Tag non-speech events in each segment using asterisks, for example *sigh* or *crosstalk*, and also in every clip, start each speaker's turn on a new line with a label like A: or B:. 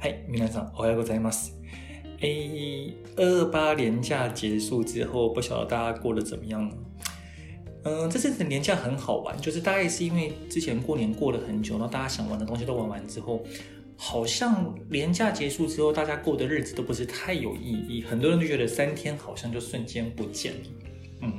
A: 嗨，皆さんおはようございます。诶，二二八连假结束之后，不晓得大家过得怎么样呢？嗯、呃，这次的连假很好玩，就是大概是因为之前过年过了很久，然后大家想玩的东西都玩完之后，好像连假结束之后，大家过的日子都不是太有意义，很多人都觉得三天好像就瞬间不见了。嗯，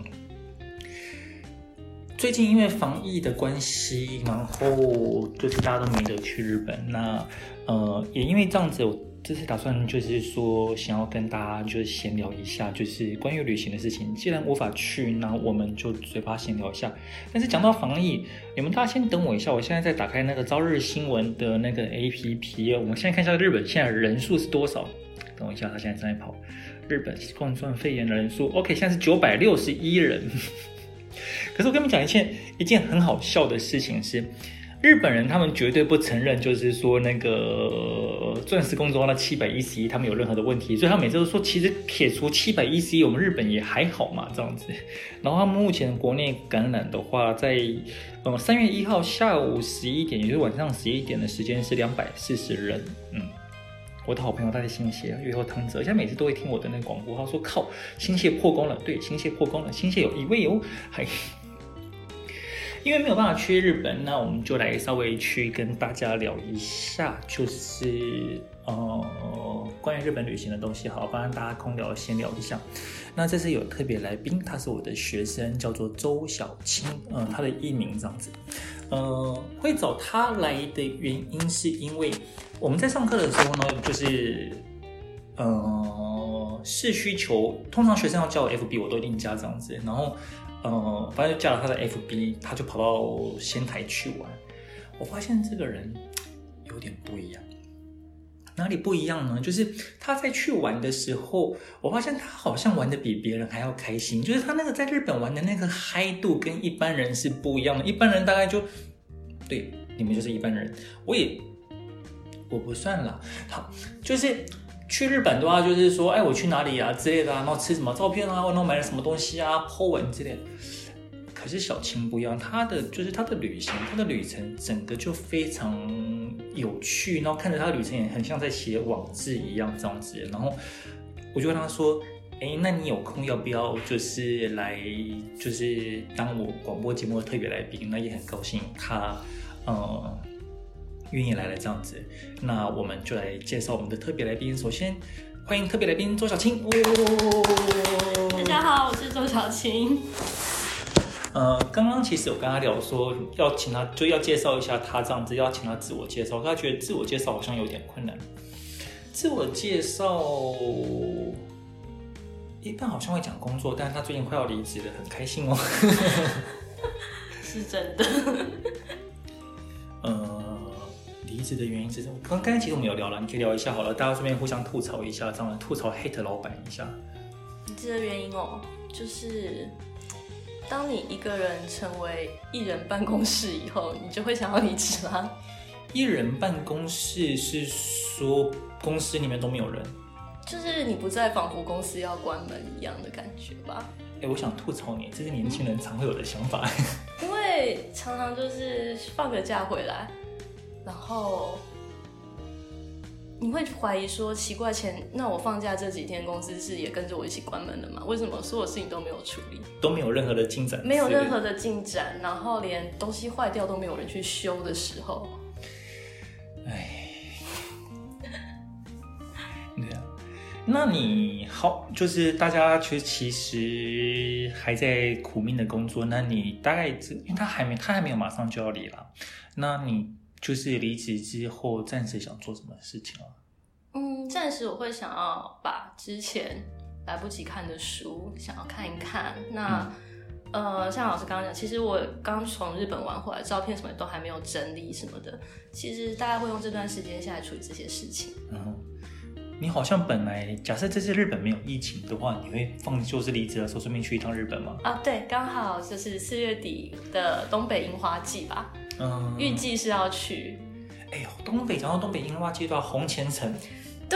A: 最近因为防疫的关系，然后就是大家都没得去日本，那。呃，也因为这样子，我这次打算就是说，想要跟大家就是闲聊一下，就是关于旅行的事情。既然无法去，那我们就嘴巴闲聊一下。但是讲到防疫，你们大家先等我一下，我现在在打开那个朝日新闻的那个 APP。我们现在看一下日本现在人数是多少？等我一下，他现在正在跑日本冠状肺炎的人数。OK，现在是九百六十一人。可是我跟你们讲一件一件很好笑的事情是。日本人他们绝对不承认，就是说那个钻石公主号那七百一十一，他们有任何的问题，所以他每次都说，其实撇除七百一十一，我们日本也还好嘛，这样子。然后他们目前国内感染的话，在嗯三月一号下午十一点，也就是晚上十一点的时间是两百四十人。嗯，我的好朋友他在新潟，月后汤泽，现在每次都会听我的那个广播，他说靠，新潟破功了，对，新潟破功了，新潟有一位哦，还。*laughs* 因为没有办法去日本，那我们就来稍微去跟大家聊一下，就是呃关于日本旅行的东西，好，帮大家空聊先聊一下。那这次有特别来宾，他是我的学生，叫做周小青，嗯、他的艺名这样子。呃，会找他来的原因是因为我们在上课的时候呢，就是呃是需求，通常学生要加我 FB，我都一定加这样子，然后。呃，反正就加了他的 FB，他就跑到仙台去玩。我发现这个人有点不一样，哪里不一样呢？就是他在去玩的时候，我发现他好像玩的比别人还要开心。就是他那个在日本玩的那个嗨度跟一般人是不一样的。一般人大概就，对，你们就是一般人，我也我不算了。好，就是。去日本的话，就是说，哎，我去哪里啊之类的啊，然后吃什么照片啊，然后买了什么东西啊，po 文之类的。可是小青不一样，他的就是他的旅行，他的旅程整个就非常有趣，然后看着他的旅程也很像在写网志一样这样子。然后我就跟他说，哎，那你有空要不要就是来就是当我广播节目的特别来宾？那也很高兴他，嗯。愿意来了这样子，那我们就来介绍我们的特别来宾。首先，欢迎特别来宾周小青。
B: 大家好，我是周小青。
A: 呃，刚刚其实有跟他聊说，要请他就要介绍一下他这样子，要请他自我介绍。他觉得自我介绍好像有点困难。自我介绍一般好像会讲工作，但是他最近快要离职了，很开心哦。*laughs*
B: 是真的。*laughs*
A: 呃。离职的原因是什么？刚刚其实我们有聊了，你可以聊一下好了，大家顺便互相吐槽一下，这样吐槽 hate 老板一下。
B: 离职的原因哦，就是当你一个人成为一人办公室以后，你就会想要离职吗？
A: 一人办公室是说公司里面都没有人，
B: 就是你不在，仿佛公司要关门一样的感觉吧？
A: 哎，我想吐槽你，这是年轻人常会有的想法。*laughs*
B: 因为常常就是放个假回来。然后你会怀疑说，奇怪，前那我放假这几天，公司是也跟着我一起关门的吗？为什么所有事情都没有处理，
A: 都没有任何的进展，
B: 没有任何的进展，然后连东西坏掉都没有人去修的时候，
A: 哎，对啊，那你好，就是大家其实其实还在苦命的工作，那你大概因为他还没他还没有马上就要离了，那你。就是离职之后，暂时想做什么事情啊？
B: 嗯，暂时我会想要把之前来不及看的书想要看一看。那、嗯、呃，像老师刚刚讲，其实我刚从日本玩回来，照片什么都还没有整理什么的。其实大家会用这段时间下来处理这些事情。
A: 嗯，你好像本来假设这次日本没有疫情的话，你会放就是离职的时候顺便去一趟日本吗？
B: 啊，对，刚好就是四月底的东北樱花季吧。嗯，预计是要去。
A: 哎呦，东北讲到东北樱花季的话，红前城。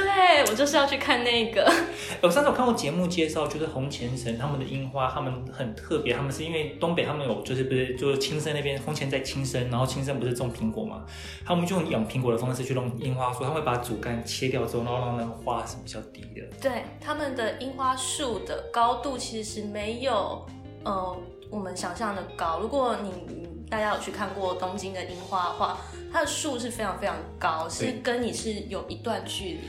B: 对，我就是要去看那个。*laughs*
A: 我上次有看过节目介绍，就是红前城他们的樱花，他们很特别，他们是因为东北他们有就是不是就是青森那边红前在青森，然后青森不是种苹果嘛，他们就用养苹果的方式去弄樱花树，他们会把主干切掉之后，然后让那个花是比较低的。
B: 对，他们的樱花树的高度其实没有呃我们想象的高。如果你大家有去看过东京的樱花的话，它的树是非常非常高，是跟你是有一段距离。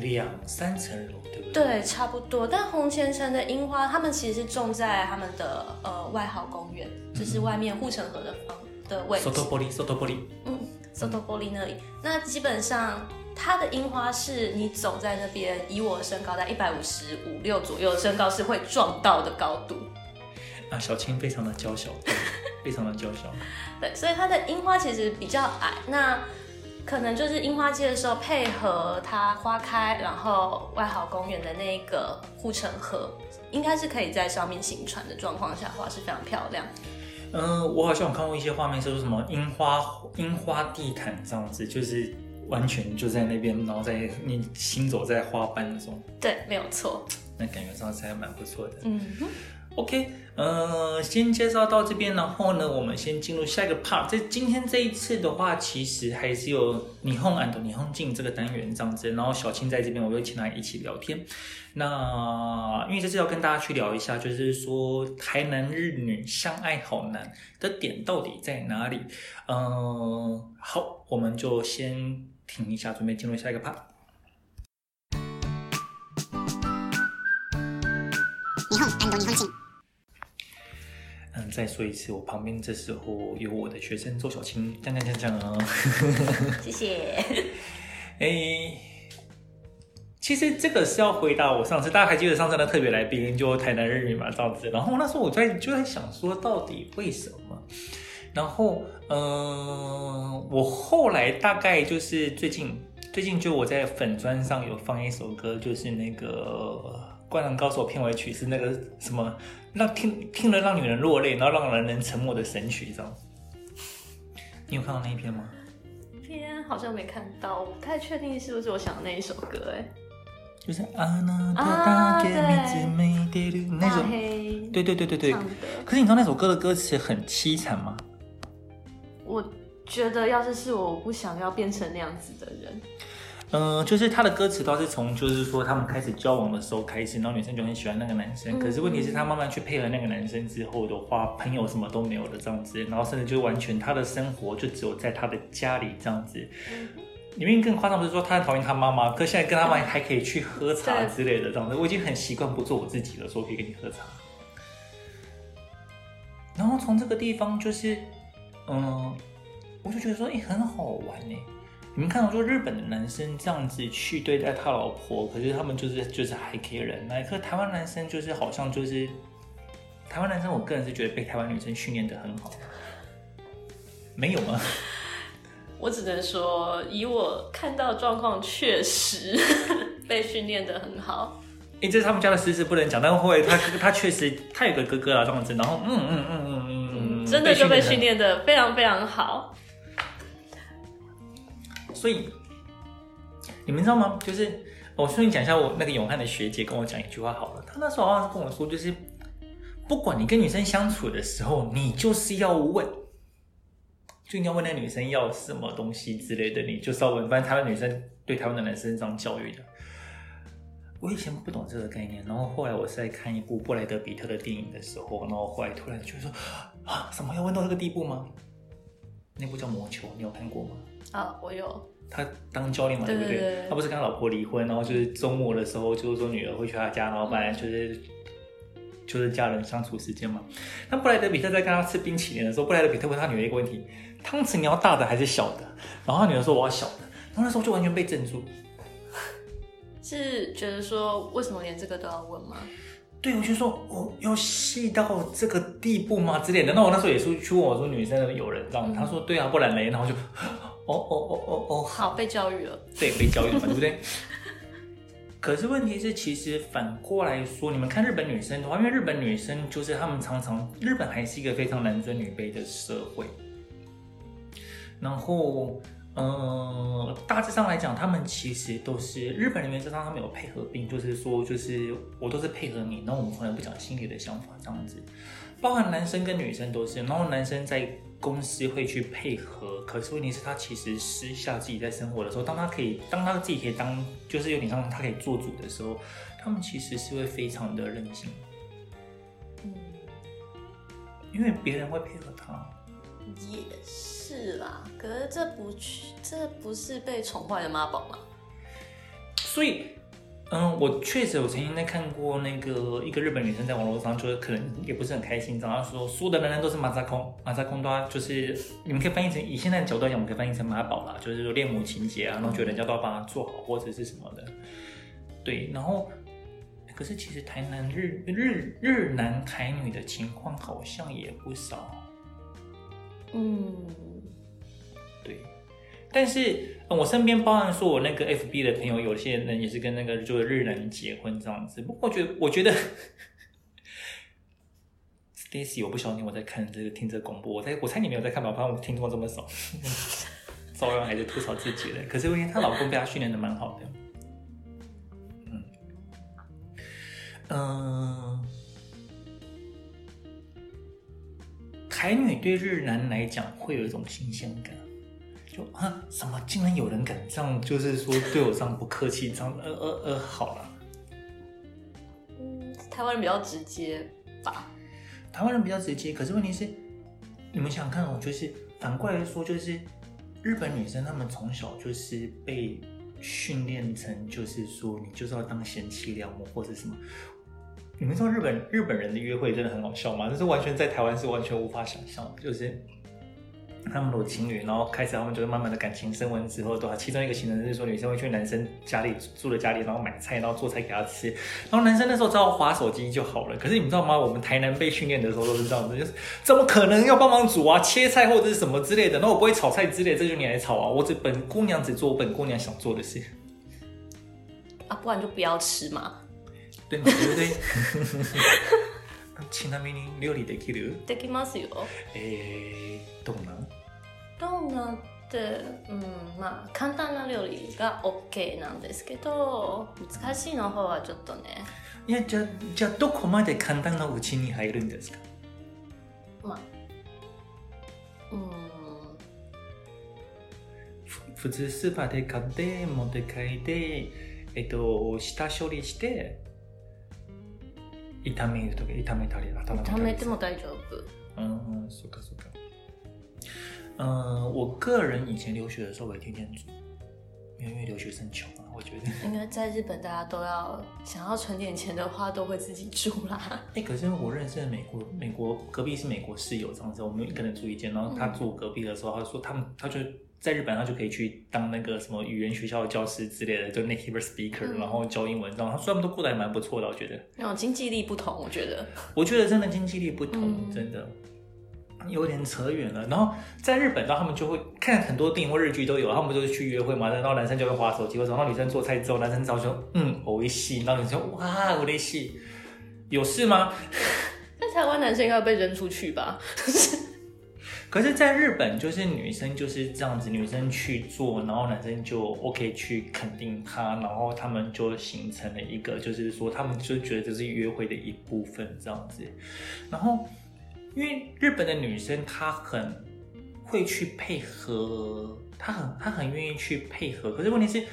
A: 两三层楼，对不对？
B: 对，差不多。但红前城的樱花，他们其实是种在他们的呃外好公园，嗯、就是外面护城河的方的位置。
A: 外堀堀，外堀。
B: 嗯，外堀堀那里。那基本上，它的樱花是你走在那边，以我的身高在一百五十五六左右的身高是会撞到的高度。
A: 啊，小青非常的娇小，非常的娇小。*laughs*
B: 对，所以它的樱花其实比较矮。那可能就是樱花季的时候，配合它花开，然后外好公园的那个护城河，应该是可以在上面行船的状况下，画是非常漂亮。
A: 嗯、呃，我好像有看过一些画面，是说什么樱花樱花地毯这样子，就是完全就在那边，然后在你行走在花瓣中。
B: 对，没有错。
A: 那感觉上是还蛮不错的。
B: 嗯哼。
A: OK，呃，先介绍到这边，然后呢，我们先进入下一个 part。在今天这一次的话，其实还是有霓虹安藤霓虹镜这个单元这样子。然后小青在这边，我又请他一起聊天。那因为这次要跟大家去聊一下，就是说台男日女相爱好难的点到底在哪里？嗯、好，我们就先停一下，准备进入下一个 part。霓虹安藤霓虹镜。嗯，再说一次，我旁边这时候有我的学生周小青，这样这样这样啊，
B: 谢谢。
A: 哎，其实这个是要回答我上次，大家还记得上次的特别来宾就台南日语嘛，这样子。然后那时候我在就在想说，到底为什么？然后，嗯、呃，我后来大概就是最近最近就我在粉砖上有放一首歌，就是那个《灌篮高手》片尾曲，是那个什么。让听听了让女人落泪，然后让人能沉默的神曲，这样。你有看到那一篇吗？
B: 那篇好像没看到，我不太确定是不是我想的那一首歌，哎，
A: 就是啊，那对，那首，
B: 黑
A: 对对对对对。可是你知道那首歌的歌词很凄惨吗？
B: 我觉得要是是我，我不想要变成那样子的人。
A: 嗯、呃，就是他的歌词都是从，就是说他们开始交往的时候开始，然后女生就很喜欢那个男生。可是问题是，他慢慢去配合那个男生之后的话，朋友什么都没有了这样子，然后甚至就完全他的生活就只有在他的家里这样子。里面更夸张不是说他很讨厌他妈妈，可现在跟他妈还可以去喝 *laughs* 茶之类的这样子。我已经很习惯不做我自己了，说可以跟你喝茶。然后从这个地方就是，嗯，我就觉得说，哎、欸，很好玩哎。你们看到说日本的男生这样子去对待他老婆，可是他们就是就是还可以忍耐。可是台湾男生就是好像就是台湾男生，我个人是觉得被台湾女生训练的很好。没有吗？*laughs*
B: 我只能说，以我看到的状况，确实 *laughs* 被训练的很好。
A: 哎、欸，这是他们家的私事，不能讲。但会他他确实他有个哥哥啊，这样子，然后嗯嗯嗯嗯嗯嗯，
B: 真的就被训练的非常非常好。
A: 所以你们知道吗？就是我顺便讲一下，我那个永汉的学姐跟我讲一句话好了。她那时候好像是跟我说，就是不管你跟女生相处的时候，你就是要问，就你要问那女生要什么东西之类的，你就是要问。反正台湾女生对台湾的男生这样教育的。我以前不懂这个概念，然后后来我是在看一部布莱德彼特的电影的时候，然后后来突然就说啊，什么要问到这个地步吗？那部叫《魔球》，你有看过吗？
B: 啊，我有。
A: 他当教练嘛，对不对？对对对，他不是跟他老婆离婚，然后就是周末的时候，就是说女儿会去他家，然后本来就是就是家人相处时间嘛。那布莱德比特在跟他吃冰淇淋的时候，布莱德比特问他女儿一个问题：汤匙你要大的还是小的？然后他女儿说我要小的。然后那时候就完全被镇住。
B: 是觉得说为什么连这个都要问吗？
A: 对，我就说我要细到这个地步吗之类的。那我那时候也是去问我说女生的友人，这样、嗯、他说对啊，不然嘞，然后就。哦哦哦哦哦，
B: 好，被教育了。
A: 对，被教育了嘛，对不对？*laughs* 可是问题是，其实反过来说，你们看日本女生的话，因为日本女生就是她们常常，日本还是一个非常男尊女卑的社会。然后，嗯、呃，大致上来讲，他们其实都是日本人原则上他们有配合病，就是说，就是我都是配合你，然后我们从来不讲心里的想法这样子。包含男生跟女生都是，然后男生在公司会去配合，可是问题是，他其实私下自己在生活的时候，当他可以，当他自己可以当，就是有点像他可以做主的时候，他们其实是会非常的任性，嗯，因为别人会配合他，
B: 也是啦。可是这不去，这不是被宠坏的妈宝吗？
A: 所以。嗯，我确实，我曾经在看过那个一个日本女生在网络上，就是可能也不是很开心，然后说所有的男人都是马扎空，马扎空的话就是你们可以翻译成以现在的角度来讲，我们可以翻译成马宝啦，就是说恋母情节啊，然后觉得人家都要帮他做好或者是什么的，对，然后可是其实台南日日日男台女的情况好像也不少，嗯，对。但是，我身边包含说，我那个 FB 的朋友，有些人也是跟那个就是日男结婚这样子。不过，我觉得，我觉得，*laughs* Stacy，我不晓得你有在看这个听这广播，我在我猜你没有在看吧？反正我听众这么少，*laughs* 照样还是吐槽自己的。可是因为她老公被她训练的蛮好的，嗯嗯、台女对日男来讲会有一种新鲜感。就啊，什么竟然有人敢这样，就是说对我这样不客气，这样呃呃呃，好了。
B: 嗯，台湾人比较直接吧？
A: 台湾人比较直接，可是问题是，你们想看哦，就是反过来说，就是日本女生她们从小就是被训练成，就是说你就是要当贤妻良母或者什么。你们知道日本日本人的约会真的很好笑吗？就是完全在台湾是完全无法想象，就是。他们有情侣，然后开始他们就是慢慢的感情升温之后，对吧？其中一个行程是说女生会去男生家里住的家里，然后买菜，然后做菜给他吃。然后男生那时候只要滑手机就好了。可是你们知道吗？我们台南被训练的时候都是这样子，就是怎么可能要帮忙煮啊、切菜或者是什么之类的？那我不会炒菜之类的，这就你来炒啊！我只本姑娘只做我本姑娘想做的事
B: 啊，不然就不要吃嘛。
A: 对嘛对不对。ちなみに料理できる？
B: できますよ。
A: えー、どんな？
B: どんなって、うん、まあ简単な料理が OK なんですけど、难しいの方はちょっとね。
A: いや、じゃ、じゃどこまで简単なうちに入るんですか？
B: まあ、うん。
A: 普通スーパーで买って持って帰って、えっと下処理して。炒めるとか炒めたり
B: 炒めても大丈夫。
A: 嗯，是的，是的。嗯，我个人以前留学的时候，我也天天煮，因为留学生穷啊，我觉得。
B: 因为在日本，大家都要想要存点钱的话，都会自己煮啦。*laughs*
A: 哎、欸，可是我认识的美国，美国隔壁是美国室友这样子，我们一个人住一间，然后他住我隔壁的时候，他说他们，他就。 在日本，他就可以去当那个什么语言学校的教师之类的，就 native speaker，、嗯、然后教英文，这样他虽然都过得还蛮不错的，我觉得。
B: 那种经济力不同，我觉得。*laughs*
A: 我觉得真的经济力不同，嗯、真的有点扯远了。然后在日本，然后他们就会看很多电影或日剧都有，他们就是去约会嘛，然后男生就会划手机，或者然后女生做菜之后，男生早就嗯，我一戏，然后女生哇，我的戏，有事吗？*laughs*
B: 那台湾男生应该要被扔出去吧？*laughs*
A: 可是，在日本，就是女生就是这样子，女生去做，然后男生就 OK 去肯定她，然后他们就形成了一个，就是说他们就觉得这是约会的一部分这样子。然后，因为日本的女生她很会去配合，她很她很愿意去配合。可是问题是，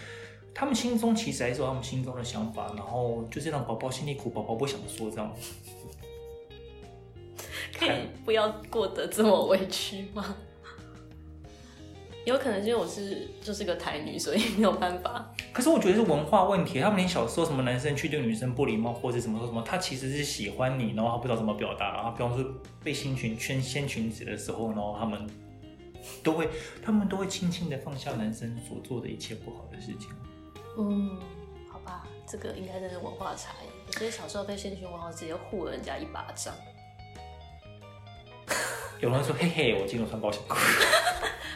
A: 他们心中其实还是有他们心中的想法，然后就是让宝宝心里苦，宝宝不想说这样子。
B: 可以不要过得这么委屈吗？有可能是因为我是就是个台女，所以没有办法。
A: 可是我觉得是文化问题。他们连小时候什么男生去对女生不礼貌，或者什么说什么，他其实是喜欢你，然后他不知道怎么表达。然后比方说被新裙圈掀裙子的时候，然后他们都会他们都会轻轻的放下男生所做的一切不好的事情。
B: 嗯，好吧，这个应该真是文化差异。我觉得小时候被掀裙，然后直接呼了人家一巴掌。*laughs*
A: 有人说：“嘿嘿，我今天穿保险裤。”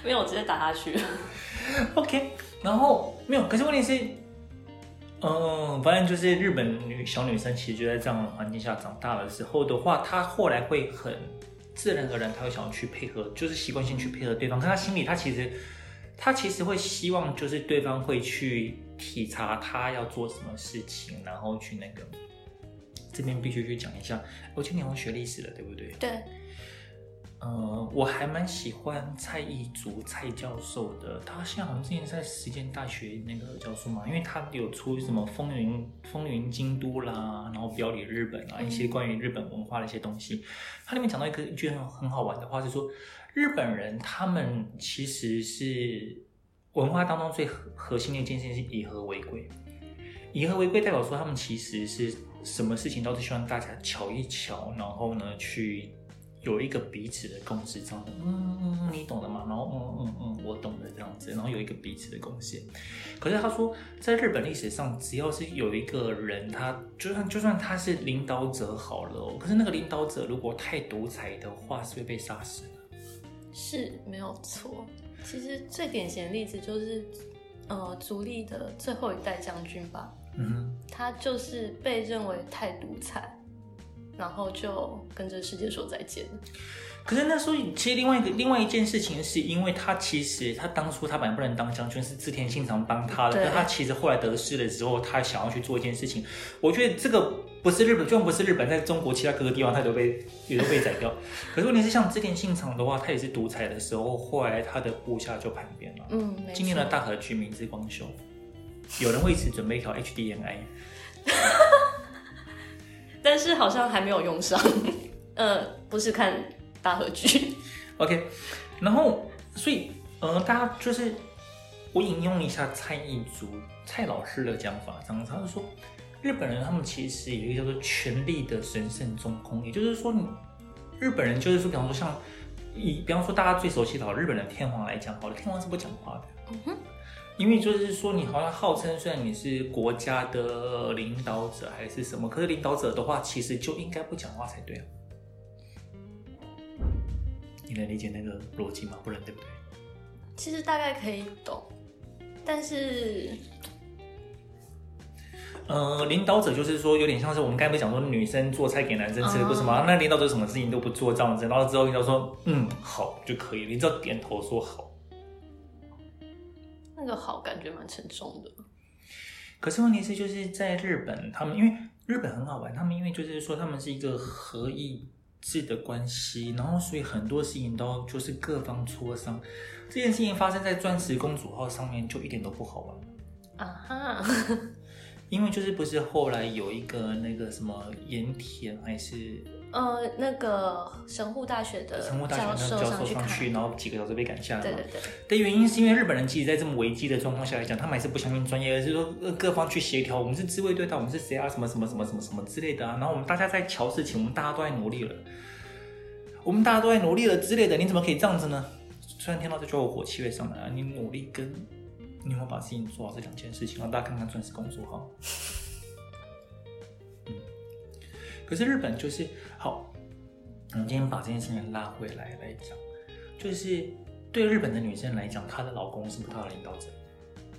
B: 没有，我直接打下去。
A: OK，然后没有。可是问题是，嗯，反正就是日本女小女生，其实就在这样的环境下长大的时候的话，她后来会很自然而然，她会想要去配合，就是习惯性去配合对方。可她心里，她其实，她其实会希望，就是对方会去体察她要做什么事情，然后去那个。这边必须去讲一下，我今年我学历史了，对不对？
B: 对。
A: 呃，我还蛮喜欢蔡义竹蔡教授的，他现在好像之前在实践大学那个教授嘛，因为他有出什么风云风云京都啦，然后表里日本啊，一些关于日本文化的一些东西。他里面讲到一个一句很很好玩的话，是说日本人他们其实是文化当中最核核心的一件事情是以和为贵，以和为贵代表说他们其实是什么事情都是希望大家瞧一瞧，然后呢去。有一个彼此的共识，这样的，嗯嗯，你懂的嘛？然后，嗯嗯嗯，我懂的这样子，然后有一个彼此的贡献。可是他说，在日本历史上，只要是有一个人，他就算就算他是领导者好了哦，可是那个领导者如果太独裁的话，是会被杀死的。
B: 是没有错。其实最典型的例子就是，呃，足利的最后一代将军吧。嗯哼，他就是被认为太独裁。然后就跟这个世界说再见。
A: 可是那时候，其实另外一个另外一件事情，是因为他其实他当初他本来不能当将军，是织田信长帮他的。但他其实后来得势的时候，他想要去做一件事情。我觉得这个不是日本，就算不是日本，在中国其他各个地方，他都被 *laughs* 也都被宰掉。可是问题是，像织田信长的话，他也是独裁的时候，后来他的部下就叛变了。嗯，今天的大和剧明之光秀，有人为此准备一条 HDMI。*laughs*
B: 但是好像还没有用上，*laughs* 呃，不是看大合剧
A: ，OK，然后所以呃，大家就是我引用一下蔡一竹蔡老师的讲法，这样子，他就说日本人他们其实有一个叫做权力的神圣中空，也就是说，你日本人就是说，比方说像以比方说大家最熟悉的日本的天皇来讲，好了，天皇是不讲话的，嗯哼。因为就是说，你好像号称虽然你是国家的领导者还是什么，可是领导者的话，其实就应该不讲话才对啊。你能理解那个逻辑吗？不能对不对？
B: 其实大概可以懂，但是，
A: 呃，领导者就是说有点像是我们刚才不讲说女生做菜给男生吃的不是吗？那领导者什么事情都不做这样子，然后之后领导说嗯好就可以，你只要点头说好。
B: 那个好感觉蛮沉重的，
A: 可是问题是就是在日本，他们因为日本很好玩，他们因为就是说他们是一个合议制的关系，然后所以很多事情都就是各方磋商。这件事情发生在钻石公主号上面就一点都不好玩啊哈，*laughs* 因为就是不是后来有一个那个什么盐田还是。
B: 呃，那个神户大学的
A: 神户大学的教授上去，然后几个小时被赶下来。
B: 对对对。
A: 的原因是因为日本人即使，在这么危机的状况下来讲，他们还是不相信专业，而是说各方去协调。我们是自卫队的，我们是谁啊？什么什么什么什么什么之类的啊？然后我们大家在瞧事情，我们大家都在努力了，我们大家都在努力了之类的。你怎么可以这样子呢？虽然听到这句话，我火气会上来啊！你努力跟你有没有把事情做好这两件事情，让大家看看钻石公主哈。嗯。可是日本就是。好，我们今天把这件事情拉回来来讲，就是对日本的女生来讲，她的老公是不是她的领导者？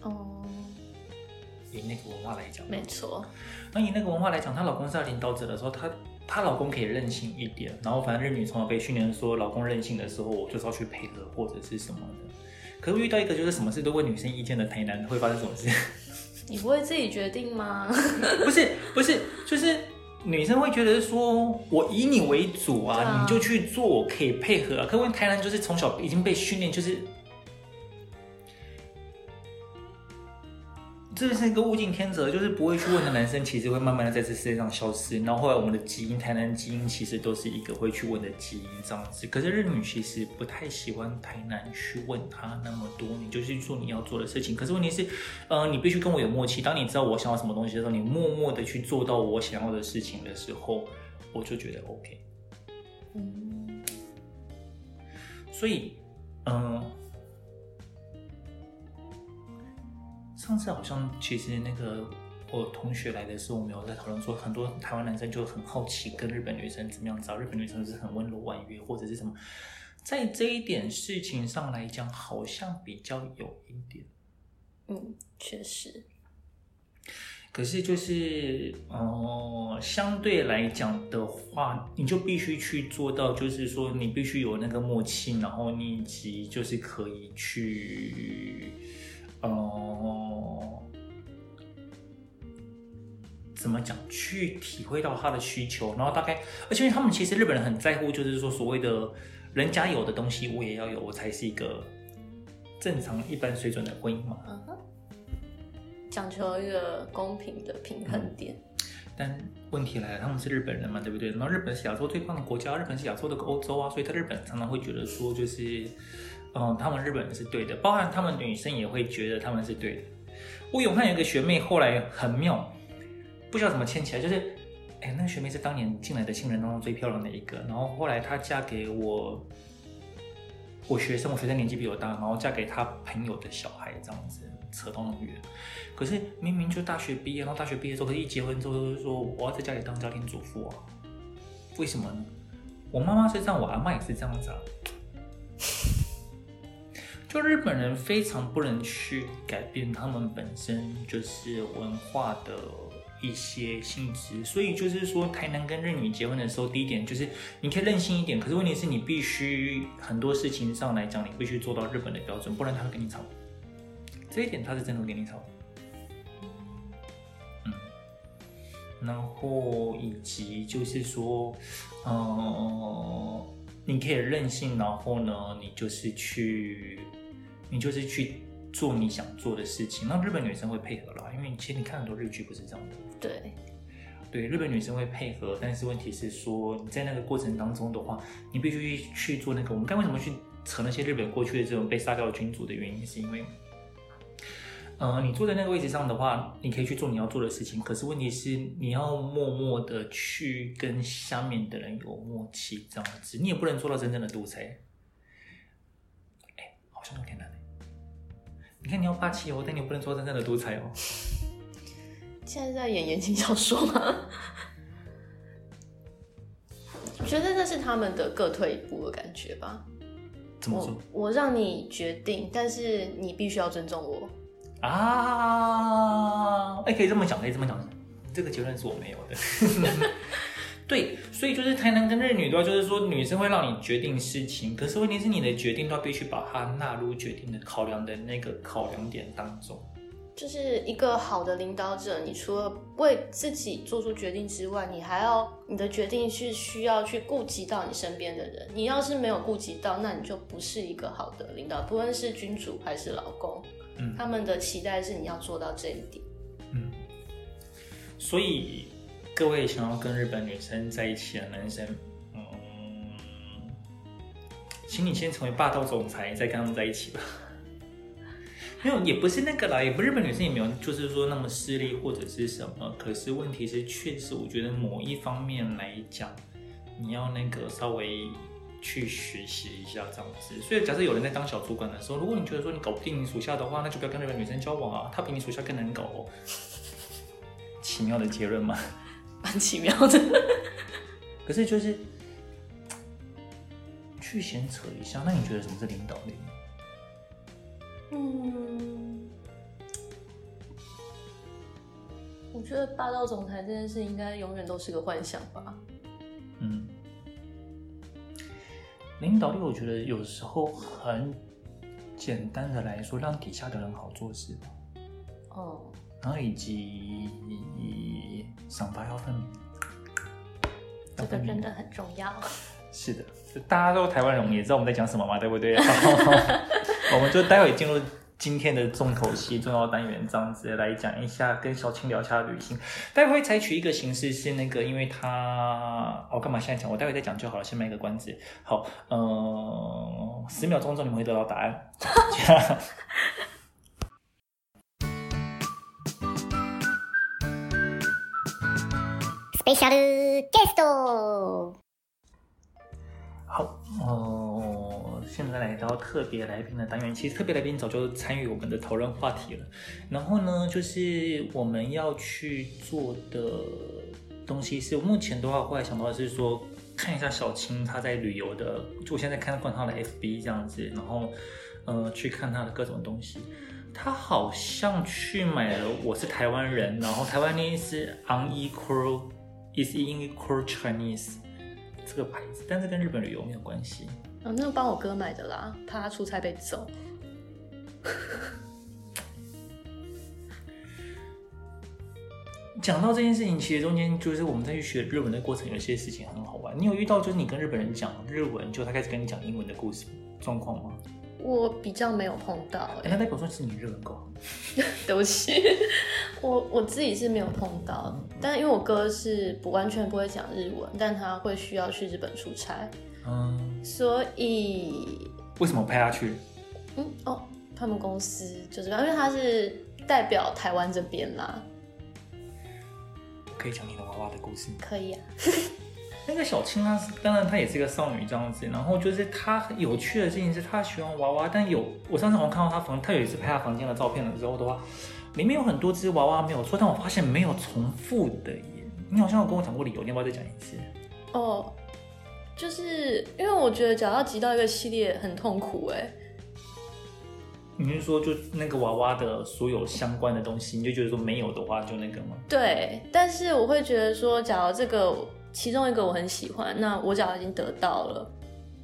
A: 哦，以那个文化来讲，
B: 没错。
A: 那以那个文化来讲，她老公是她领导者的时候，她她老公可以任性一点，然后反正日女从小被训练说，老公任性的时候，我就是要去配合或者是什么的。可是遇到一个就是什么事都问女生意见的台男，会发生什么事？*laughs*
B: 你不会自己决定吗？*laughs*
A: 不是，不是，就是。女生会觉得说，我以你为主啊，啊你就去做，我可以配合啊。可问台南就是从小已经被训练，就是。这是一个物竞天择，就是不会去问的男生，其实会慢慢的在这世界上消失。然后后来我们的基因，台南基因其实都是一个会去问的基因这样子。可是日女其实不太喜欢台南去问他那么多，你就是做你要做的事情。可是问题是，呃，你必须跟我有默契。当你知道我想要什么东西的时候，你默默的去做到我想要的事情的时候，我就觉得 OK。嗯，所以，嗯、呃。上次好像其实那个我同学来的时候，我们有在讨论说，很多台湾男生就很好奇跟日本女生怎么样，找日本女生是很温柔婉约或者是什么，在这一点事情上来讲，好像比较有一点。
B: 嗯，确实。
A: 可是就是，哦、相对来讲的话，你就必须去做到，就是说你必须有那个默契，然后你以及就是可以去，呃，怎么讲？去体会到他的需求，然后大概，而且他们其实日本人很在乎，就是说所谓的人家有的东西我也要有，我才是一个正常一般水准的婚姻嘛。
B: 讲求一个公平的平衡点，
A: 嗯，但问题来了，他们是日本人嘛，对不对？然后日本是亚洲最棒的国家，日本是亚洲的欧洲啊，所以在日本常常会觉得说，就是，嗯，他们日本人是对的，包含他们女生也会觉得他们是对的。我永汉有一个学妹，后来很妙，不知道怎么牵起来，就是，哎，那个学妹是当年进来的新人当中最漂亮的一个，然后后来她嫁给我，我学生，我学生年纪比我大，然后嫁给他朋友的小孩，这样子。扯到那么远，可是明明就大学毕业，然后大学毕业之后，可是一结婚之后就是说我要在家里当家庭主妇啊？为什么呢？我妈妈是这样，我阿妈也是这样子啊。就日本人非常不能去改变他们本身就是文化的一些性质，所以就是说台南跟日女结婚的时候，第一点就是你可以任性一点，可是问题是你必须很多事情上来讲，你必须做到日本的标准，不然他会跟你吵。这一点他是真的会跟你吵，嗯，然后以及就是说，嗯，你可以任性，然后呢，你就是去，你就是去做你想做的事情。那日本女生会配合啦，因为其实你看很多日剧不是这样的。
B: 对，
A: 对，日本女生会配合，但是问题是说你在那个过程当中的话，你必须去做那个。我们刚为什么去扯那些日本过去的这种被杀掉的君主的原因，是因为。呃，你坐在那个位置上的话，你可以去做你要做的事情。可是问题是，你要默默的去跟下面的人有默契，这样子，你也不能做到真正的独裁。哎，好像有点难。你看，你要霸气哦，但你不能做真正的独裁哦。*laughs*
B: 现在在演言情小说吗？*laughs* 我觉得那是他们的各退一步的感觉吧。
A: 怎么说？
B: 我，我让你决定，但是你必须要尊重我。
A: 啊，哎，可以这么讲，可以这么讲，这个结论是我没有的。*laughs* 对，所以就是台男跟日女的话，就是说女生会让你决定事情，可是问题是你的决定都要必须把它纳入决定的考量的那个考量点当中。
B: 就是一个好的领导者，你除了为自己做出决定之外，你还要你的决定是需要去顾及到你身边的人。你要是没有顾及到，那你就不是一个好的领导，不论是君主还是老公。嗯，他们的期待是你要做到这一点。
A: 嗯，所以各位想要跟日本女生在一起的男生，嗯，请你先成为霸道总裁，再跟他们在一起吧。*laughs* 没有，也不是那个啦，也不日本女生也没有，就是说那么势利或者是什么。可是问题是，确实我觉得某一方面来讲，你要那个稍微。去学习一下这样子，所以假设有人在当小主管的时候，如果你觉得说你搞不定你属下的话，那就不要跟日本女生交往啊，她比你属下更难搞哦。*laughs* 奇妙的结论吗？
B: 蛮奇妙的。
A: 可是就是去闲扯一下，那你觉得什么是领导力？
B: 嗯，我觉得霸道总裁这件事应该永远都是个幻想吧。嗯。
A: 领导力，我觉得有时候很简单的来说，让底下的人好做事吧。哦。然后以及赏罚要分明。
B: 这个真的很重要。
A: 是的，大家都台湾人，也知道我们在讲什么嘛，对不对？*laughs* 我们就待会进入。今天的重头戏、重要单元，这样子来讲一下，跟小青聊一下旅行。待会采取一个形式是那个，因为他，我、哦、干嘛现在讲？我待会再讲就好了，先卖个关子。好，嗯、呃，十秒钟之后你们会得到答案。*laughs* Special guest。好，哦，现在来到特别来宾的单元。其实特别来宾早就参与我们的讨论话题了。然后呢，就是我们要去做的东西是，目前的话，后来想到的是说，看一下小青他在旅游的，就我现在看观他的 FB 这样子，然后呃去看他的各种东西。他好像去买了《我是台湾人》，然后台湾那是 unequal is unequal Chinese 这个牌子，但是跟日本旅游没有关系。
B: 啊，那个帮我哥买的啦，怕他出差被揍。*laughs*
A: 讲到这件事情，其实中间就是我们在去学日文的过程，有些事情很好玩。你有遇到就是你跟日本人讲日文，就他开始跟你讲英文的故事状况吗？
B: 我比较没有碰到，欸，
A: 那代表说是你日文够好。*laughs*
B: 对不起，我我自己是没有碰到，但因为我哥是不完全不会讲日文，但他会需要去日本出差，嗯，所以
A: 为什么派他去？
B: 嗯哦，他们公司就是因为他是代表台湾这边啦。
A: 可以讲你的娃娃的故事？
B: 可以啊。
A: 那个小青啊，当然她也是一个少女这样子。然后就是她有趣的事情是，她喜欢娃娃，但有我上次好像看到她房，她有一次拍她房间的照片的时候的话，里面有很多只娃娃没有错，但我发现没有重复的耶。你好像有跟我讲过理由，你要不要再讲一次？
B: 哦，就是因为我觉得，讲到集到一个系列很痛苦哎。
A: 你是说，就那个娃娃的所有相关的东西，你就觉得说没有的话，就那个吗？
B: 对，但是我会觉得说，假如这个其中一个我很喜欢，那我假如已经得到了，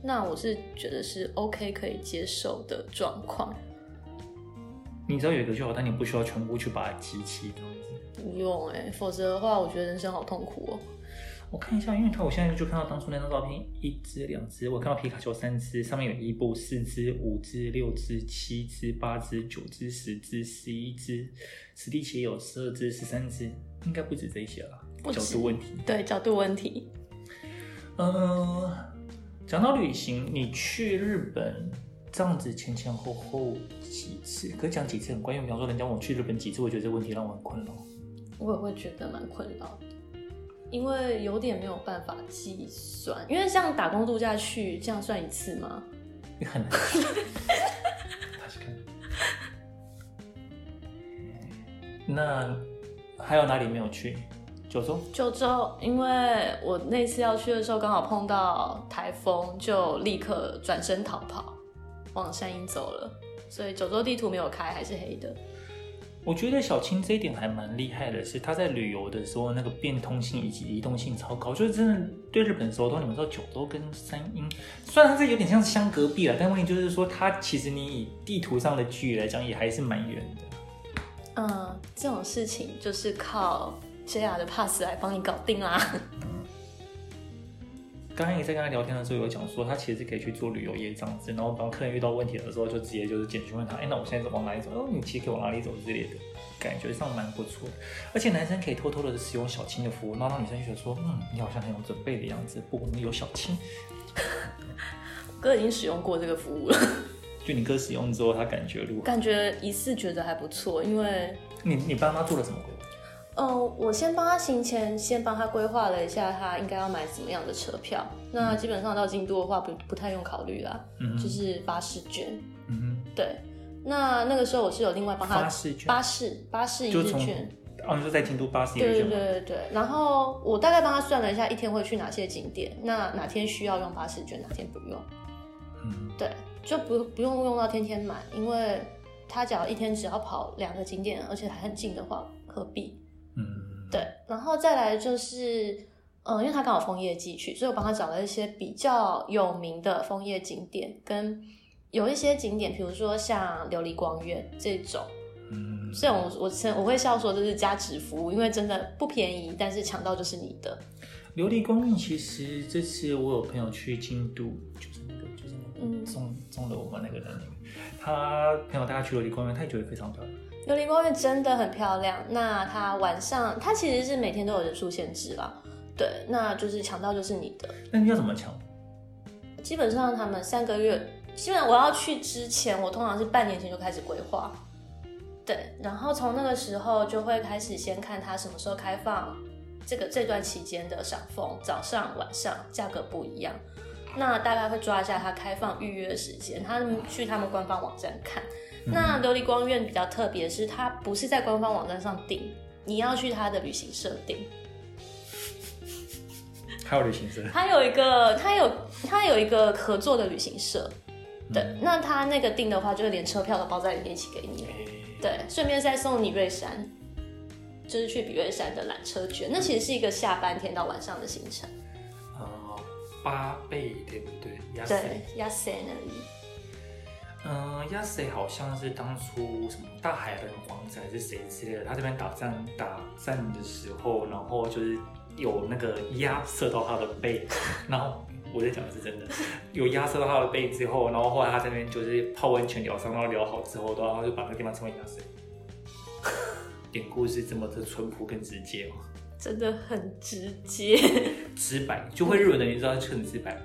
B: 那我是觉得是 OK 可以接受的状况。
A: 你知道有一个就好，但你不需要全部去把它集齐。
B: 不用哎、欸，否则的话，我觉得人生好痛苦哦。
A: 我看一下，因为他我现在就看到当初那张照片，一只、两只，我看到皮卡丘三只，上面有一、部四只、五只、六只、七只、八只、九只、十只、十一只，史蒂奇有十二只、十三只，应该不止这些了。角度问题，
B: 对角度问题。
A: 呃，讲到旅行，你去日本这样子前前后后几次？可讲几次很关键。比方说，人家问我去日本几次，我觉得这个问题让我很困扰。
B: 我也会觉得蛮困扰的。因为有点没有办法计算，因为像打工度假去，这样算一次吗？
A: 你很难。*laughs* 那还有哪里没有去？九州。九州，
B: 因为我那次要去的时候刚好碰到台风，就立刻转身逃跑，往山阴走了，所以九州地图没有开，还是黑的。
A: 我觉得小青这一点还蛮厉害的，是他在旅游的时候那个变通性以及移动性超高，就是真的对日本熟的话，你们知道九州跟山阴，虽然它这有点像是相隔壁了，但问题就是说它其实你以地图上的距离来讲，也还是蛮远的。
B: 嗯，这种事情就是靠 JR 的 pass 来帮你搞定啦。*laughs*
A: 刚刚也在跟他聊天的时候有讲说，他其实是可以去做旅游业这样子，然后当客人遇到问题的时候，就直接就是简讯问他，哎，那我现在往哪里走？哦，你其实可以往哪里走之类的，感觉上蛮不错的。而且男生可以偷偷的使用小青的服务，然后让女生觉得说，嗯，你好像很有准备的样子。不，我们有小青。*laughs*
B: 哥已经使用过这个服务了，
A: 就你哥使用之后，他感觉如何
B: 感觉疑似觉得还不错，因为
A: 你你爸妈做了什么？
B: 嗯、呃，我先帮他行前，先帮他规划了一下，他应该要买怎么样的车票。那基本上到京都的话不，不不太用考虑啦，嗯，就是巴士券。嗯，对。那那个时候我是有另外帮他
A: 巴士券，
B: 巴士巴士一日券。
A: 哦，你说在京都巴士一日券。
B: 对对对对。然后我大概帮他算了一下，一天会去哪些景点，那哪天需要用巴士券，哪天不用。嗯，对，就不不用用到天天买，因为他只要一天只要跑两个景点，而且还很近的话，何必？嗯，对，然后再来就是，嗯、呃，因为他刚好枫叶季去，所以我帮他找了一些比较有名的枫叶景点，跟有一些景点，比如说像琉璃光院这种，嗯，这种我我我会笑说这是加值服务，因为真的不便宜，但是抢到就是你的。
A: 琉璃光院其实这次我有朋友去京都，就是那个就是那个中中了我们那个人，他朋友带他去琉璃光院，他也觉得非常漂亮。
B: 琉璃光院真的很漂亮。那它晚上，它其实是每天都有人数限制啦。对，那就是抢到就是你的。
A: 那你要怎么抢？
B: 基本上他们三个月，基本我要去之前，我通常是半年前就开始规划。对，然后从那个时候就会开始先看它什么时候开放，这个这段期间的赏枫，早上晚上价格不一样。那大概会抓一下它开放预约时间，他们去他们官方网站看。那琉璃光院比较特别，是它不是在官方网站上订，你要去它的旅行社订。
A: 还有旅行社？
B: 它有一个，它有它有一个合作的旅行社。对，嗯、那它那个订的话，就是连车票都包在里面一起给你。对，顺便再送你瑞山，就是去比瑞山的缆车券。那其实是一个下半天到晚上的行程。
A: 呃，八倍对不对？
B: 对，亚塞那里。
A: 嗯，亚塞好像是当初什么大海人王子还是谁之类的，他这边打仗打仗的时候，然后就是有那个压射到他的背，*laughs* 然后。我在讲的是真的，有压射到他的背之后，然后后来他在那边就是泡温泉疗伤，然后疗好之后，然后就把那个地方称为压水。*laughs* 典故是这么的淳朴跟直接吗？
B: 真的很直接，*laughs*
A: 直白，就会日文的你知道就很直白。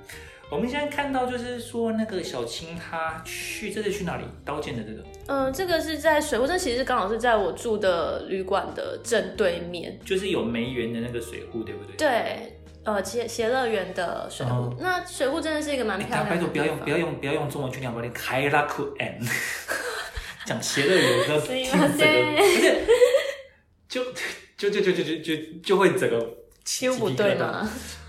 A: 我们现在看到就是说那个小青他去这是去哪里？刀剑的这个？
B: 嗯，这个是在水户，这其实刚好是在我住的旅馆的正对面，
A: 就是有梅园的那个水户，对不对？
B: 对。呃，邪邪乐园的水户，嗯、那水户真的是一个蛮漂亮的。拜托
A: 不要用不要用不要用中文去念，把你开拉库 N，*laughs* 讲邪乐园要听整个，*laughs* 就就就就就就就就会整个
B: 起 *laughs* 不对嘛。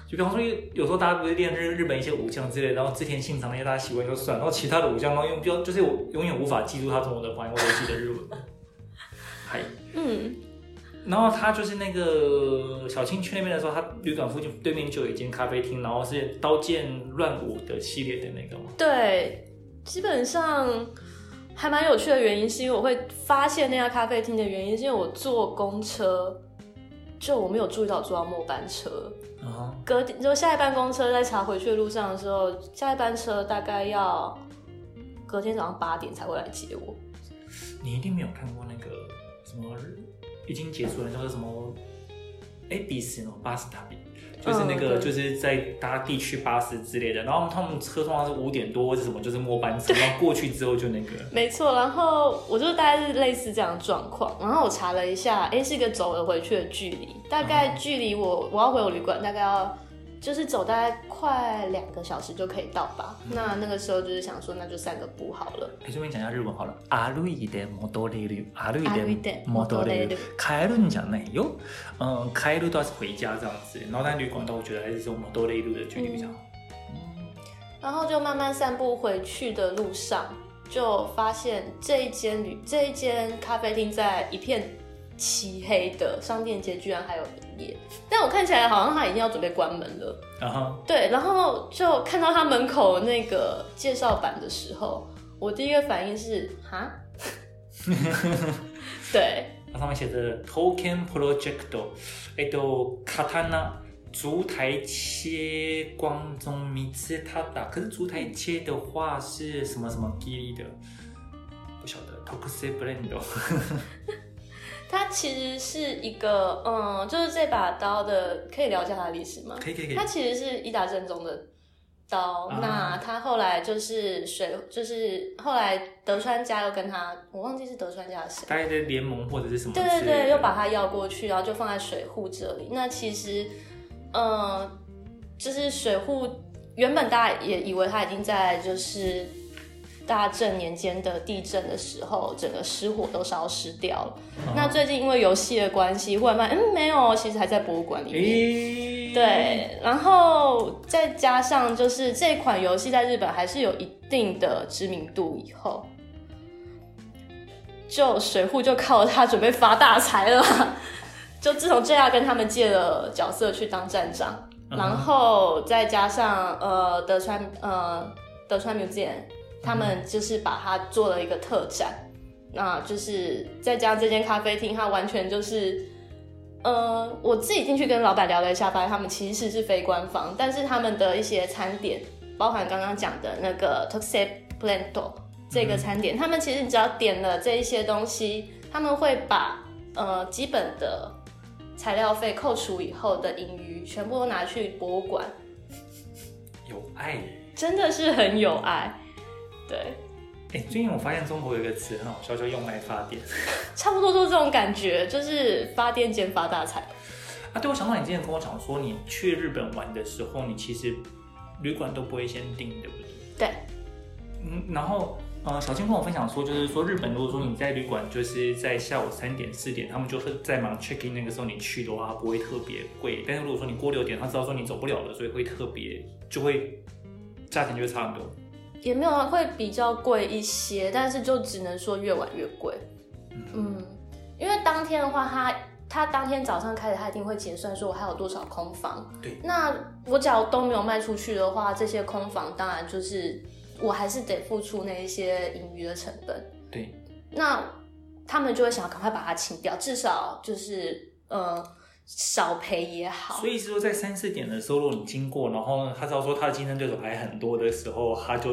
A: 就比方说，有时候大家不是练日日本一些武将之类，然后织田信长那些大家习惯就算，然后其他的武将，然后用标就是我永远无法记住他中文的发音，我都记得日文。*laughs* 嗨，嗯。然后他就是那个小青去那边的时候，他旅馆附近对面就有一间咖啡厅，然后是刀剑乱舞的系列的那个嘛。
B: 对，基本上还蛮有趣的原因，是因为我会发现那家咖啡厅的原因，是因为我坐公车，就我没有注意到坐到末班车。啊、隔天。就下一班公车在查回去的路上的时候，下一班车大概要隔天早上八点才会来接我。
A: 你一定没有看过那个什么。已经结束了，叫做什么？A B C 哦，巴士塔比，就是那个，就是在搭地区巴士之类的。然后他们车通常是五点多或者什么，就是末班车，然后过去之后就那个。*laughs*
B: 没错，然后我就大概是类似这样的状况。然后我查了一下，哎，是一个走了回去的距离，大概距离我我要回我旅馆大概要。就是走大概快两个小时就可以到吧。嗯、那那个时候就是想说，那就散个步好了。哎，顺便讲一下日文好了。歩いて戻れる。歩いて戻れる。帰るんじゃないよ。嗯，帰る都是回家这样子。然后在旅馆都我觉得还是这种戻れる的距离比较好。嗯。然后就慢慢散步回去的路上，就发现这一间旅这一间咖啡厅在一片漆黑的商店街居然还有营 业，但我看起来好像他已经要准备关门了。啊哈、uh，huh. 对，然后就看到他门口那个介绍板的时候，我第一个反应是哈，*laughs* 对，
A: 它上面写着 Token Project，哎，都卡塔纳烛台切光中米兹塔达，可是烛台切的话是什么什么吉利的，不晓得 Tokusei Blend。*laughs*
B: 它其实是一个，嗯，就是这把刀的，可以聊一下它的历史吗？
A: 可以可以可以。
B: 它其实是伊达正宗的刀，啊、那他后来就是水，就是后来德川家又跟他，我忘记是德川家的谁，
A: 大概的联盟或者是什么？
B: 对对对，又把它要过去，然后就放在水户这里。那其实，嗯，就是水户原本大家也以为他已经在就是。大正年间的地震的时候，整个失火都烧失掉了。Uh. 那最近因为游戏的关系，忽然发现，嗯，没有，其实还在博物馆里面。欸、对，然后再加上就是这款游戏在日本还是有一定的知名度，以后就水户就靠它准备发大财了。*laughs* 就自从 JR 跟他们借了角色去当站长，uh. 然后再加上呃德川呃德川 Museum。他们就是把它做了一个特展，那就是再加上这间咖啡厅，它完全就是，呃，我自己进去跟老板聊了一下，发现他们其实是非官方，但是他们的一些餐点，包含刚刚讲的那个 Tokusei Blend 这个餐点，嗯、他们其实你只要点了这一些东西，他们会把呃基本的材料费扣除以后的盈余，全部都拿去博物馆，
A: 有爱，
B: 真的是很有爱。对，
A: 哎，最近我发现中国有一个词很好笑，叫“用爱发电”，*laughs*
B: 差不多就是这种感觉，就是发电兼发大财。
A: 啊，对，我想到你之前跟我讲说，你去日本玩的时候，你其实旅馆都不会先订，对不对？
B: 对。
A: 嗯，然后呃，小青跟我分享说，就是说日本如果说你在旅馆就是在下午三点四点，他们就是在忙 check in 那个时候你去的话，不会特别贵。但是如果说你过六点，他知道说你走不了了，所以会特别就会价钱就会差很多。
B: 也没有啊，会比较贵一些，但是就只能说越晚越贵。嗯，因为当天的话，他他当天早上开始，他一定会结算，说我还有多少空房。
A: 对，
B: 那我假如都没有卖出去的话，这些空房当然就是我还是得付出那一些盈余的成本。
A: 对，
B: 那他们就会想要赶快把它清掉，至少就是呃。少赔也好，
A: 所以是说在三四点的时候，如果你经过，然后他知道说他的竞争对手还很多的时候，他就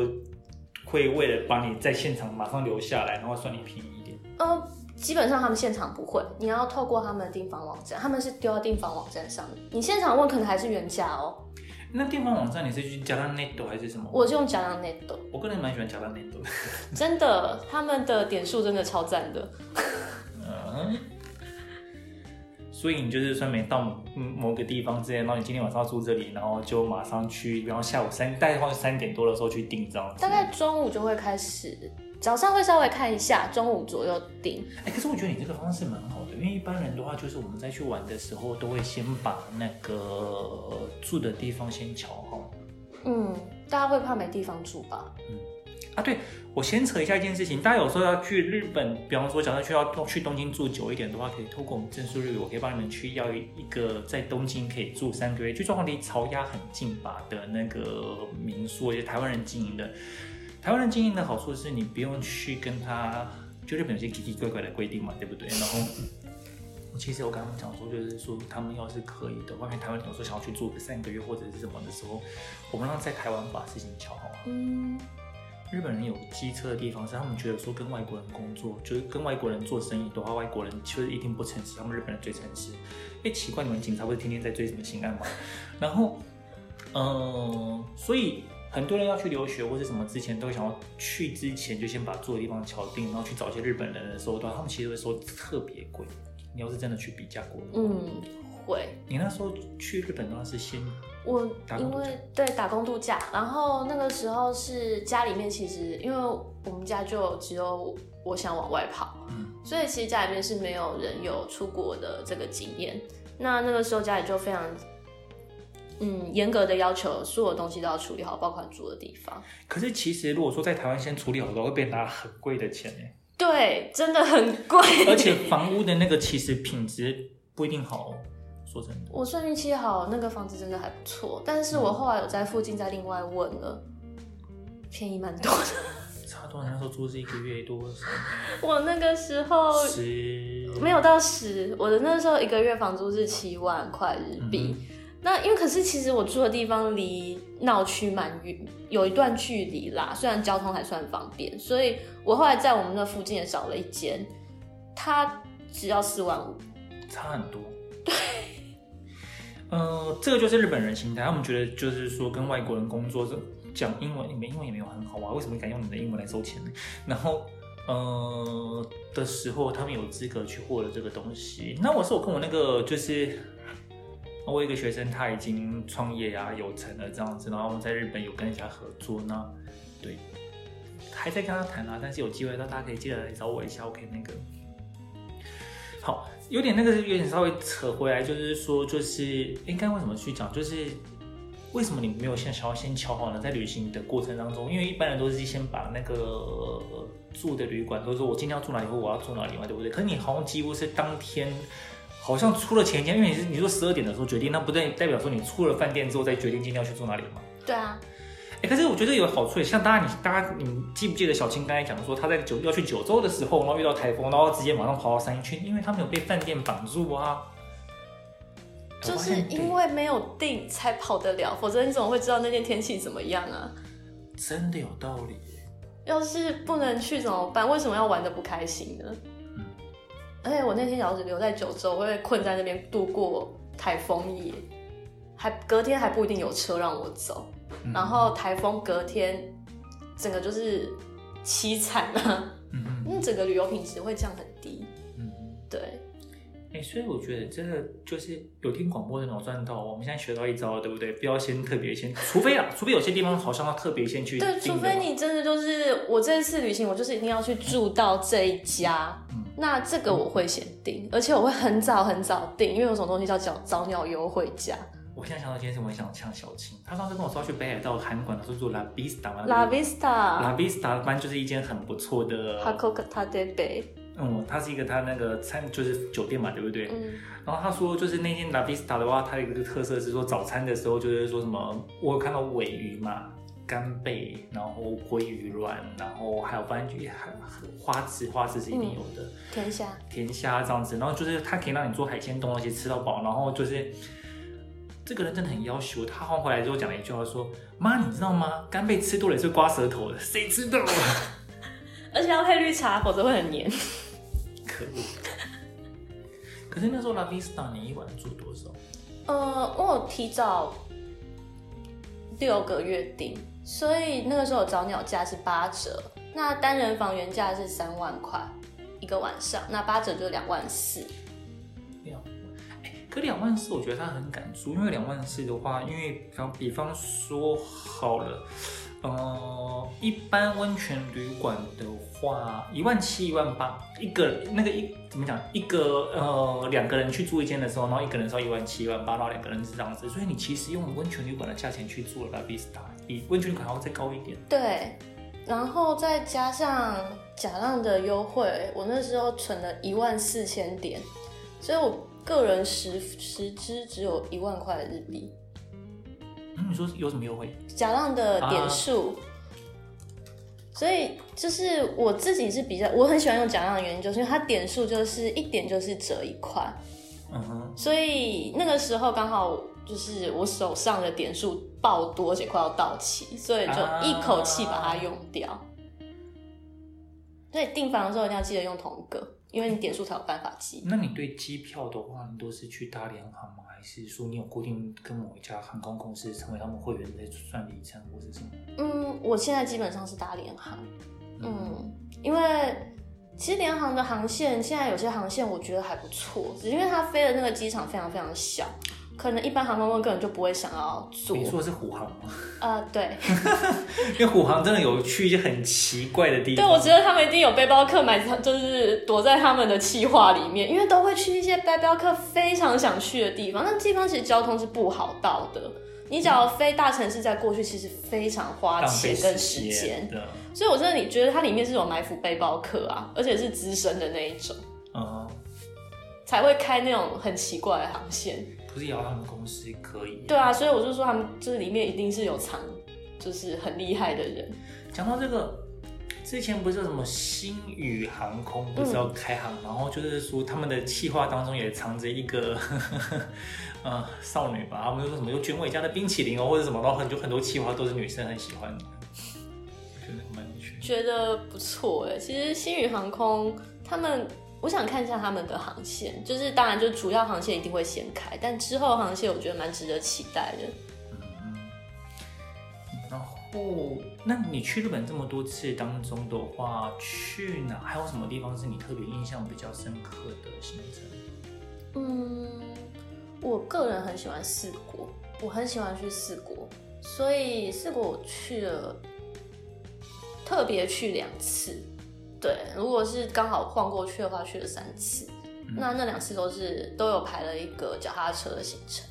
A: 会为了帮你在现场马上留下来，然后算你便宜一点。
B: 呃，基本上他们现场不会，你要透过他们的订房网站，他们是丢到订房网站上面，你现场问可能还是原价哦。
A: 那订房网站你是去加拉 net 还是什么？
B: 我是用加拉 net。
A: 我个人蛮喜欢加拉 net 的。
B: 真的，他们的点数真的超赞的。*laughs*
A: 嗯。所以你就是算没到某个地方之前，然后你今天晚上要住这里，然后就马上去，然后下午三，大概三点多的时候去订这样子。
B: 大概中午就会开始，早上会稍微看一下，中午左右订。
A: 哎、欸，可是我觉得你这个方式蛮好的，因为一般人的话，就是我们在去玩的时候，都会先把那个住的地方先瞧好。
B: 嗯，大家会怕没地方住吧？
A: 嗯。啊，对，我先扯一下一件事情，大家有时候要去日本，比方说假设需要去东京住久一点的话，可以透过我们证书日，我可以帮你们去要一个在东京可以住三个月，就状况离巢鸭很近吧的那个民宿，也是台湾人经营的。台湾人经营的好处是你不用去跟他，就日本有些奇奇怪怪的规定嘛，对不对？然后，其实我刚刚讲说，就是说他们要是可以的外面台湾人有时候想要去住个三个月或者是什么的时候，我们让在台湾把事情敲好啊。嗯。日本人有机车的地方是，他们觉得说跟外国人工作，就是跟外国人做生意的话，外国人就是一定不诚实，他们日本人最诚实。哎，奇怪，你们警察不是天天在追什么刑案吗？然后，嗯、呃，所以很多人要去留学或者什么之前，都会想要去之前就先把住的地方敲定，然后去找一些日本人的时候，他们其实会说特别贵。你要是真的去比价过
B: 嗯，会。
A: 你那时候去日本的话是先。
B: 我因为对打工度假，然后那个时候是家里面其实因为我们家就只有我想往外跑，嗯，所以其实家里面是没有人有出国的这个经验。那那个时候家里就非常嗯严格的要求，所有东西都要处理好，包括住的地方。
A: 可是其实如果说在台湾先处理好的话，会被拿很贵的钱呢。
B: 对，真的很贵，
A: 而且房屋的那个其实品质不一定好哦。说真的，
B: 我算运气好，那个房子真的还不错。但是我后来有在附近再另外问了，便宜蛮多的。*laughs*
A: 差多少？那时候租是一个月多少？*laughs*
B: 我那个时候
A: 十
B: 没有到十，我的那时候一个月房租是七万块日币。嗯、那因为可是其实我住的地方离闹区蛮远，有一段距离啦。虽然交通还算方便，所以我后来在我们那附近也找了一间，它只要四万五，
A: 差很多。
B: 对。*laughs*
A: 呃，这个就是日本人心态，他们觉得就是说跟外国人工作，这讲英文，你们英文也没有很好啊，为什么敢用你的英文来收钱呢？然后，呃的时候，他们有资格去获得这个东西。那我是我跟我那个就是，我有一个学生，他已经创业啊，有成了这样子，然后我们在日本有跟人家合作，那对，还在跟他谈啊，但是有机会，那大家可以记得来找我一下，OK 那个。好，有点那个，有点稍微扯回来，就是说，就是应该为什么去讲，就是为什么你没有先想要先敲好呢？在旅行的过程当中，因为一般人都是先把那个住的旅馆，都说我今天要住哪里或我要住哪里嘛，对不对？可是你好像几乎是当天，好像出了前一天，因为你是你说十二点的时候决定，那不代，代表说你出了饭店之后再决定今天要去住哪里嘛？
B: 对啊。
A: 欸、可是我觉得有好处，像大家你大家你记不记得小青刚才讲说他在九要去九州的时候，然后遇到台风，然后直接马上跑到山区，因为他没有被饭店绑住啊。
B: 就是因为没有定才跑得了，否则你怎么会知道那天天气怎么样啊？
A: 真的有道理。
B: 要是不能去怎么办？为什么要玩的不开心呢？嗯。而且我那天要是留在九州，我会困在那边度过台风夜，还隔天还不一定有车让我走。然后台风隔天，整个就是凄惨啊！嗯嗯，那整个旅游品质会降很低。嗯，对。
A: 哎，所以我觉得真的就是有听广播的脑赚到，我们现在学到一招了，对不对？不要先特别先，除非啊，*laughs* 除非有些地方好像要特别先去。
B: 对，除非你真的就是我这次旅行，我就是一定要去住到这一家，嗯，那这个我会先订，而且我会很早很早订，因为有种东西叫早早鸟优惠价。
A: 我现在想到一件事，我很想呛小青。他上次跟我说要去北海道韩馆的时候住 La Vista 嘛。
B: La Vista。
A: La Vista 班就是一间很不错的。
B: 哈库克塔德贝。
A: 嗯，他是一个他那个餐就是酒店嘛，对不对？
B: 嗯。
A: 然后他说，就是那间 La Vista 的话，它有一个特色是说早餐的时候就是说什么，我有看到尾鱼嘛。干贝，然后鲑鱼卵，然后还有番茄，还花枝，花枝是一定有的。
B: 嗯、甜虾，
A: 甜虾这样子，然后就是它可以让你做海鲜东西吃到饱，然后就是这个人真的很要求。他换回来之后讲了一句话说：“妈，你知道吗？干贝吃多了也是刮舌头的，谁知道？*laughs*
B: 而且要配绿茶，否则会很黏。”
A: 可恶！可是那时候 La Vista 你一晚住多少？
B: 呃，我有提早六个月订。所以那个时候早鸟价是八折，那单人房原价是三万块一个晚上，那八折就两万四。
A: 可两万四我觉得他很敢租，因为两万四的话，因为比方比方说好了，呃，一般温泉旅馆的话，一万七、一万八一个那个一怎么讲？一个呃两个人去住一间的时候，然后一个人是要一万七、一万八，然后两个人是这样子，所以你其实用温泉旅馆的价钱去住了 La Vista。比温泉旅馆还要再高一点。对，
B: 然后再加上假浪的优惠，我那时候存了一万四千点，所以我个人十十支只有一万块的日币。
A: 嗯，你说有什么优惠？
B: 假浪的点数，啊、所以就是我自己是比较，我很喜欢用假浪的原因，就是因为它点数就是一点就是折一块。嗯哼，所以那个时候刚好。就是我手上的点数爆多，而且快要到期，所以就一口气把它用掉。啊、所以订房的时候一定要记得用同一个，因为你点数才有办法积。
A: 那你对机票的话，你都是去搭联航吗？还是说你有固定跟某一家航空公司成为他们会员在算里程或者什么？
B: 嗯，我现在基本上是搭联航。嗯，嗯，因为其实联航的航线现在有些航线我觉得还不错，只是因为它飞的那个机场非常非常小。可能一般航空公司根本就不会想要做。
A: 你说的是虎航吗？
B: 呃，对，*laughs*
A: 因为虎航真的有去一些很奇怪的地方。
B: 对，我觉得他们一定有背包客买，就是躲在他们的企划里面，因为都会去一些背包客非常想去的地方。那地方其实交通是不好到的，你只要飞大城市再过去，其实非常花钱跟时间。所以我真的你觉得它里面是有埋伏背包客啊，而且是资深的那一种，嗯，才会开那种很奇怪的航线。
A: 不是摇他们公司可以？
B: 对啊，所以我就说他们这里面一定是有藏，就是很厉害的人。
A: 讲到这个，之前不是什么星宇航空不是要开航，嗯、然后就是说他们的企划当中也藏着一个呵呵、*laughs* 呃、少女吧？他们就说什么有卷尾家的冰淇淋哦，或者什么，然后很多很多企划都是女生很喜欢的，我觉得蛮有趣。
B: 觉得不错哎，其实星宇航空他们。我想看一下他们的航线，就是当然，就主要航线一定会先开，但之后航线我觉得蛮值得期待的。
A: 嗯，然后，那你去日本这么多次当中的话，去哪还有什么地方是你特别印象比较深刻的行程？
B: 嗯，我个人很喜欢四国，我很喜欢去四国，所以四国我去了，特别去两次。对，如果是刚好晃过去的话，去了三次，嗯、那那两次都是都有排了一个脚踏车的行程。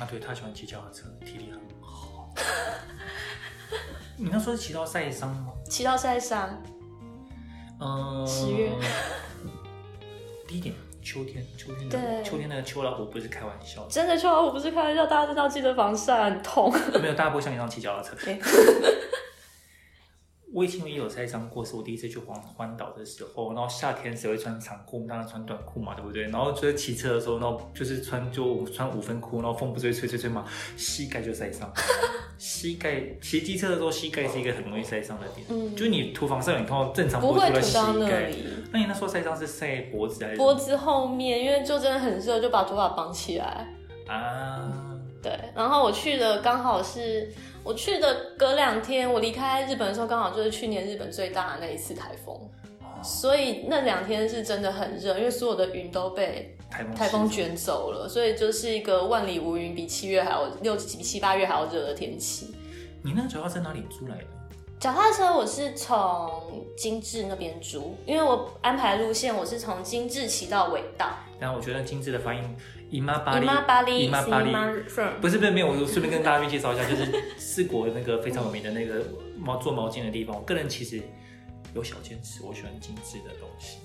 A: 啊，对，他喜欢骑脚踏车，体力很好。你刚说是骑到晒伤吗？*laughs*
B: 骑到晒伤。嗯，十月。*laughs*
A: 第一点，秋天，秋天的对秋天那个秋老虎不是开玩笑，
B: 真的秋老虎不是开玩笑，大家真的要记得防晒，很痛。
A: 没有，大家不会像你这样骑脚踏车。*laughs* 我以前也有晒伤过，是我第一次去环环岛的时候，然后夏天谁会穿长裤？当然穿短裤嘛，对不对？然后就是骑车的时候，然后就是穿就穿五分裤，然后风不吹吹吹吹嘛，膝盖就晒伤。膝盖骑机车的时候，膝盖是一个很容易晒伤的点。嗯，就你涂防晒，你通常正常不会涂到膝盖。那你那时候晒伤是晒脖子还是？
B: 脖子后面，因为就真的很热，就把头发绑起来。啊，对。然后我去的刚好是。我去的隔两天，我离开日本的时候，刚好就是去年日本最大的那一次台风，所以那两天是真的很热，因为所有的云都被台风卷走了，所以就是一个万里无云，比七月还要六比七八月还要热的天气。
A: 你那个脚踏车哪里租来的？
B: 脚踏车我是从金治那边租，因为我安排路线我是从金治骑到尾道。
A: 然后我觉得金治的发音。姨妈巴黎，
B: 姨妈巴黎，
A: 姨妈巴黎，不是不是没有，我顺便跟大家介绍一下，就是四国那个非常有名的那个毛做毛巾的地方。我个人其实有小坚持，我喜欢精致的东西。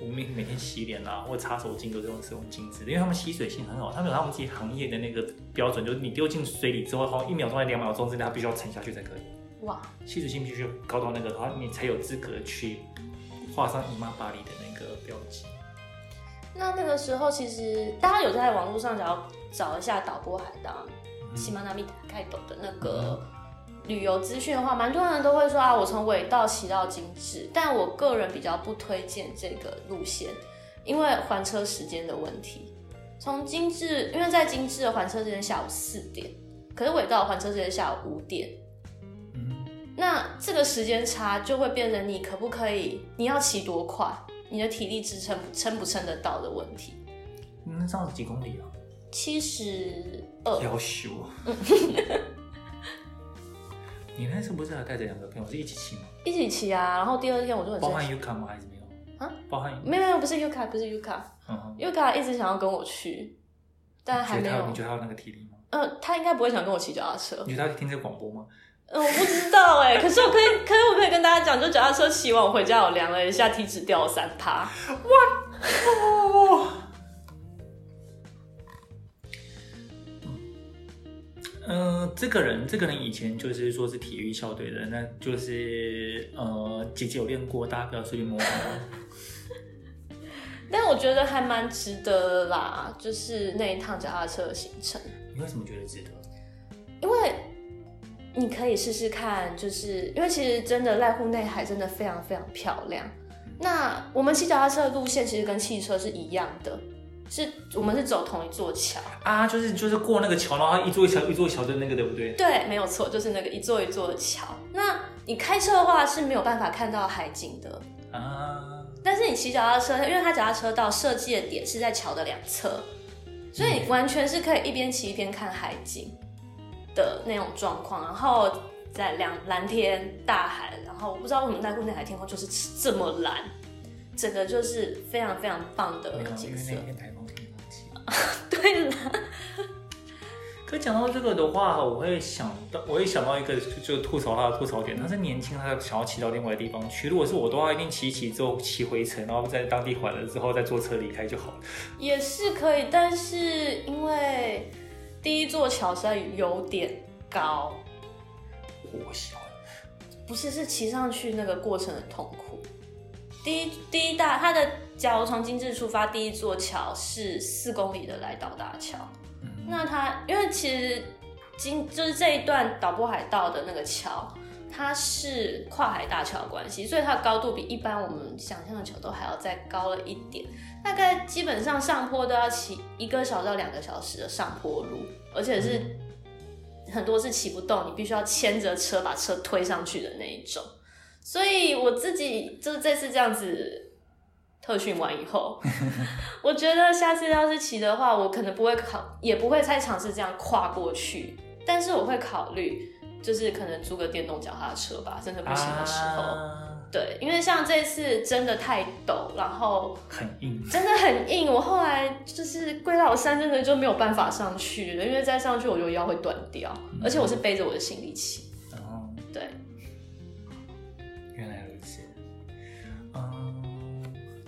A: 我每每天洗脸啊，或擦手巾都是用使用精致的，因为他们吸水性很好，他们有他们自己行业的那个标准，就是你丢进水里之后，好像一秒钟还两秒钟之内，它必须要沉下去才可以。
B: 哇，
A: 吸水性必须高到那个然后，你才有资格去画上姨妈巴黎的那个标记。
B: 那那个时候，其实大家有在网络上只要找一下岛波海盗、喜马拉米泰斗的那个。嗯旅游资讯的话，蛮多人都会说啊，我从尾道骑到精致，但我个人比较不推荐这个路线，因为还车时间的问题。从精致，因为在精致的还车时间下午四点，可是尾道还车时间下午五点，嗯，那这个时间差就会变成你可不可以，你要骑多快，你的体力支撑撑不撑得到的问题。
A: 那这样子几公里啊？
B: 七十二。
A: 要修啊。*laughs* 你那次不是还带着两个朋友是一起骑吗？
B: 一起骑啊，然后第二天我就很
A: 包含 Yuka 吗？还是没有？啊，包含
B: 没有没有，不是 Yuka，不是 Yuka，嗯，Yuka 一直想要跟我去，但还没有。
A: 你觉得他有那个体力吗？
B: 嗯，他应该不会想跟我骑脚踏车。
A: 你觉得他听这个广播吗？
B: 嗯，我不知道哎，可是我可以，可是我可以跟大家讲，就脚踏车骑完我回家，我量了一下，体脂掉了三趴。哇！
A: 嗯、呃，这个人，这个人以前就是说是体育校队的，那就是呃，姐姐有练过，大家不要随便摸。*laughs*
B: 但我觉得还蛮值得的啦，就是那一趟脚踏车的行程。
A: 你为什么觉得值得？
B: 因为你可以试试看，就是因为其实真的濑户内海真的非常非常漂亮。那我们骑脚踏车的路线其实跟汽车是一样的。是我们是走同一座桥
A: 啊，就是就是过那个桥，然后一座一桥一座桥的那个，对不对？
B: 对，没有错，就是那个一座一座的桥。那你开车的话是没有办法看到海景的啊，但是你骑脚踏车，因为它脚踏车道设计的点是在桥的两侧，所以完全是可以一边骑一边看海景的那种状况。然后在两蓝天大海，然后我不知道为什么濑户内海天空就是这么蓝，整个就是非常非常棒的景色。*laughs* 对了，
A: 可讲到这个的话，我会想到，我会想到一个，就吐槽他的吐槽点。他是年轻，他想要骑到另外的地方去。如果是我的话，一定骑一骑之后骑回程，然后在当地缓了之后再坐车离开就好了。
B: 也是可以，但是因为第一座桥实在有点高，
A: 我喜欢，
B: 不是，是骑上去那个过程很痛苦。第一第一大，它的假如从精致出发，第一座桥是四公里的来岛大桥。嗯、那它因为其实经就是这一段岛波海道的那个桥，它是跨海大桥的关系，所以它的高度比一般我们想象的桥都还要再高了一点。大概基本上上坡都要骑一个小时到两个小时的上坡路，而且是很多是骑不动，你必须要牵着车把车推上去的那一种。所以我自己就是这次这样子特训完以后，*laughs* 我觉得下次要是骑的话，我可能不会考，也不会再尝试这样跨过去。但是我会考虑，就是可能租个电动脚踏车吧，真的不行的时候。啊、对，因为像这次真的太陡，然后
A: 很硬，
B: 真的很硬。我后来就是龟老山真的就没有办法上去了，因为再上去我觉得腰会断掉，嗯、而且我是背着我的行李骑。哦，对。原来如此。
A: 嗯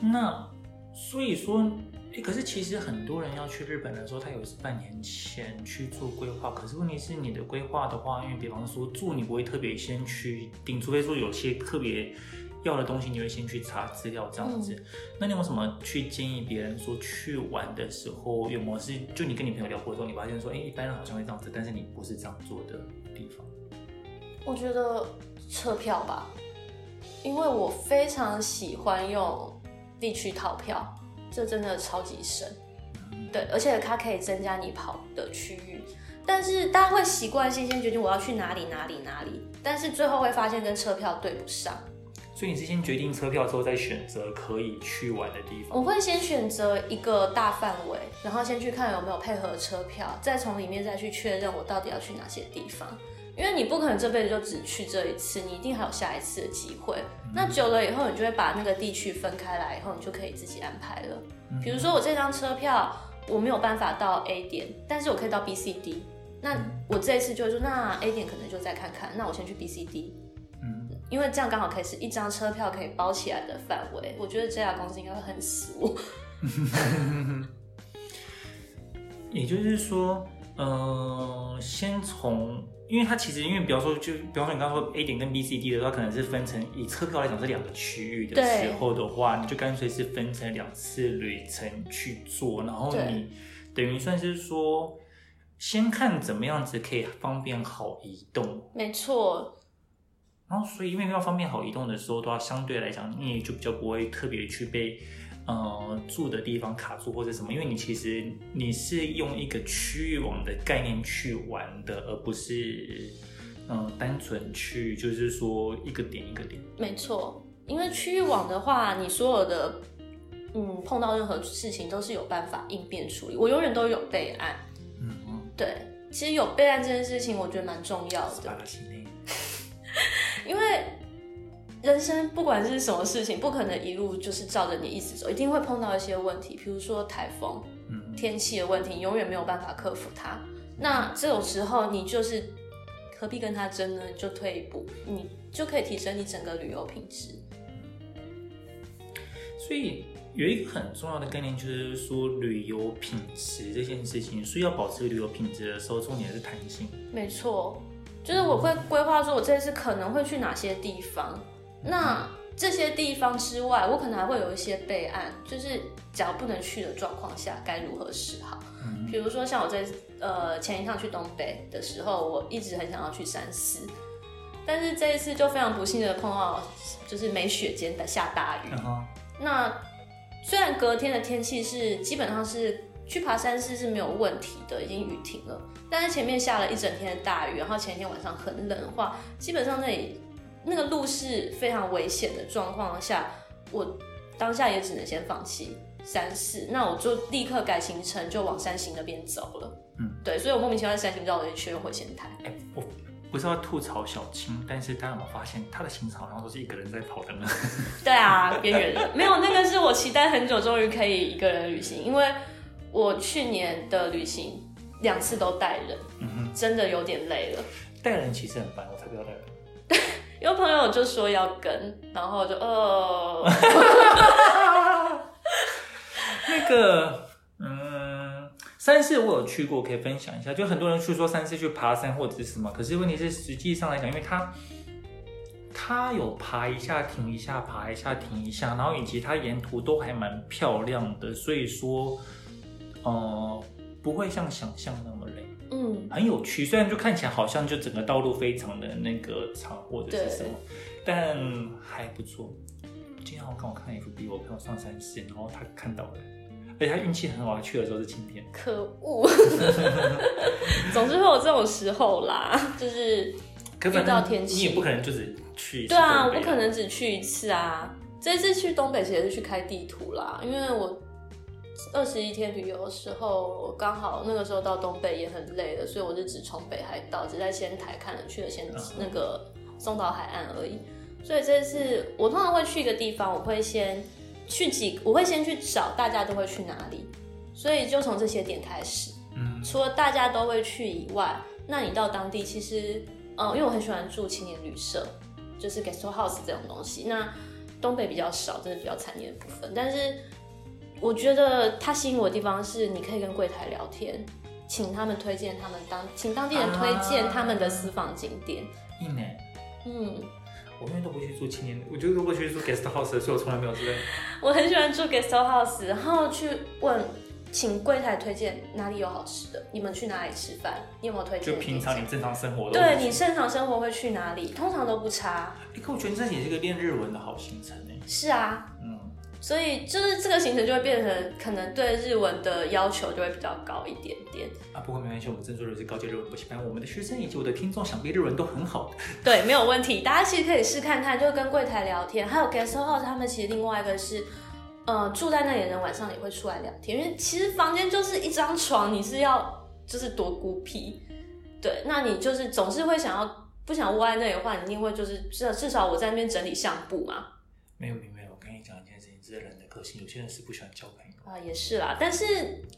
A: 那所以说，哎、欸，可是其实很多人要去日本的时候，他有是半年前去做规划。可是问题是，你的规划的话，因为比方说住，你不会特别先去定，除非说有些特别要的东西，你会先去查资料这样子。嗯、那你有什么去建议别人说去玩的时候有没有是，就你跟你朋友聊过之后，你发现说，哎、欸，一般人好像会这样子，但是你不是这样做的地方？
B: 我觉得车票吧，因为我非常喜欢用。地区套票，这真的超级省，对，而且它可以增加你跑的区域。但是大家会习惯性先决定我要去哪里哪里哪里，但是最后会发现跟车票对不上。
A: 所以你是先决定车票之后再选择可以去玩的地方？
B: 我会先选择一个大范围，然后先去看有没有配合车票，再从里面再去确认我到底要去哪些地方。因为你不可能这辈子就只去这一次，你一定还有下一次的机会。嗯、那久了以后，你就会把那个地区分开来，以后你就可以自己安排了。嗯、比如说我这张车票我没有办法到 A 点，但是我可以到 B、C、D。那我这一次就会说，那 A 点可能就再看看，那我先去 B、C、D。嗯，因为这样刚好可以是一张车票可以包起来的范围。我觉得这家公司应该会很死我。*laughs*
A: 也就是说，呃，先从，因为它其实，因为比方说，就比方说你刚刚说 A 点跟 B、C、D 的时候，它可能是分成以车票来讲是两个区域的时候的话，你就干脆是分成两次旅程去做，然后你等于算是说，先看怎么样子可以方便好移动。
B: 没错。
A: 然后，所以因为要方便好移动的时候，的话相对来讲，你也就比较不会特别去被。呃，住的地方卡住或者什么，因为你其实你是用一个区域网的概念去玩的，而不是嗯、呃、单纯去就是说一个点一个点。
B: 没错，因为区域网的话，你所有的嗯碰到任何事情都是有办法应变处理，我永远都有备案。嗯嗯，对，其实有备案这件事情，我觉得蛮重要的。*laughs* 因为。人生不管是什么事情，不可能一路就是照着你意思走，一定会碰到一些问题，比如说台风、天气的问题，永远没有办法克服它。那这种时候，你就是何必跟他争呢？就退一步，你就可以提升你整个旅游品质。
A: 所以有一个很重要的概念，就是说旅游品质这件事情，所以要保持旅游品质的时候，重点是弹性。
B: 没错，就是我会规划说，我这次可能会去哪些地方。那这些地方之外，我可能还会有一些备案，就是假如不能去的状况下，该如何是好？嗯，比如说像我在呃前一趟去东北的时候，我一直很想要去山寺，但是这一次就非常不幸的碰到就是没雪间的下大雨。嗯。那虽然隔天的天气是基本上是去爬山寺是没有问题的，已经雨停了，但是前面下了一整天的大雨，然后前一天晚上很冷的话，基本上那里。那个路是非常危险的状况下，我当下也只能先放弃山四，那我就立刻改行程，就往山形那边走了。嗯，对，所以我莫名其妙在山形绕了一圈回仙台。
A: 哎、欸，我不是要吐槽小青，但是大家有没有发现他的行程好像都是一个人在跑的呢？*laughs*
B: 对啊，边缘人没有那个是我期待很久，终于可以一个人旅行，因为我去年的旅行两次都带人，嗯，真的有点累了。
A: 带人其实很烦，我才不要带人。*laughs*
B: 有朋友就说要跟，然后就呃，*laughs*
A: 那个，嗯，三寺我有去过，可以分享一下。就很多人去说三寺去爬山或者是什么，可是问题是实际上来讲，因为它它有爬一下停一下，爬一下停一下，然后以及它沿途都还蛮漂亮的，所以说，呃，不会像想象那么累。嗯，很有趣。虽然就看起来好像就整个道路非常的那个长或者是什么，但还不错。今天我刚我看 FB，我朋友上山线，然后他看到了，而且他运气很好，他去的时候是晴天。
B: 可恶！*laughs* 总之会有这种时候啦，就是遇到天气，
A: 你也不可能就只去一次。
B: 对啊，我不可能只去一次啊。这次去东北其实也是去开地图啦，因为我。二十一天旅游的时候，刚好那个时候到东北也很累了，所以我就只从北海道，只在仙台看了去了仙那个松岛海岸而已。所以这次我通常会去一个地方，我会先去几，我会先去找大家都会去哪里，所以就从这些点开始。嗯，除了大家都会去以外，那你到当地其实，嗯，因为我很喜欢住青年旅社，就是 guest house 这种东西。那东北比较少，真的比较惨烈的部分，但是。我觉得它吸引我的地方是，你可以跟柜台聊天，请他们推荐他们当，请当地人推荐他们的私房景点。
A: 一、啊、年，嗯，我永远都不去住青年，我就如果去住 guest house 的时候，我从来没有住。*laughs*
B: 我很喜欢住 guest house，然后去问，请柜台推荐哪里有好吃的，你们去哪里吃饭？你有没有推荐？
A: 就平常你正常生活，
B: 对你正常生活会去哪里？通常都不差。
A: 哎，可我觉得这也是一个练日文的好行程呢。
B: 是啊，嗯。所以就是这个行程就会变成可能对日文的要求就会比较高一点点
A: 啊。不过没关系，我们正做的是高级日文补习班，我们的学生以及我的听众想必日文都很好。*laughs*
B: 对，没有问题。大家其实可以试看看，就跟柜台聊天，还有 guest house 他们其实另外一个是，呃，住在那里的人晚上也会出来聊天，因为其实房间就是一张床，你是要就是多孤僻。对，那你就是总是会想要不想窝在那里的话，你一定会就是至少至少我在那边整理相簿嘛。
A: 没有，没有，没有。我跟你讲一件人的个性，有些人是不喜欢交朋友
B: 啊，也是啦。但是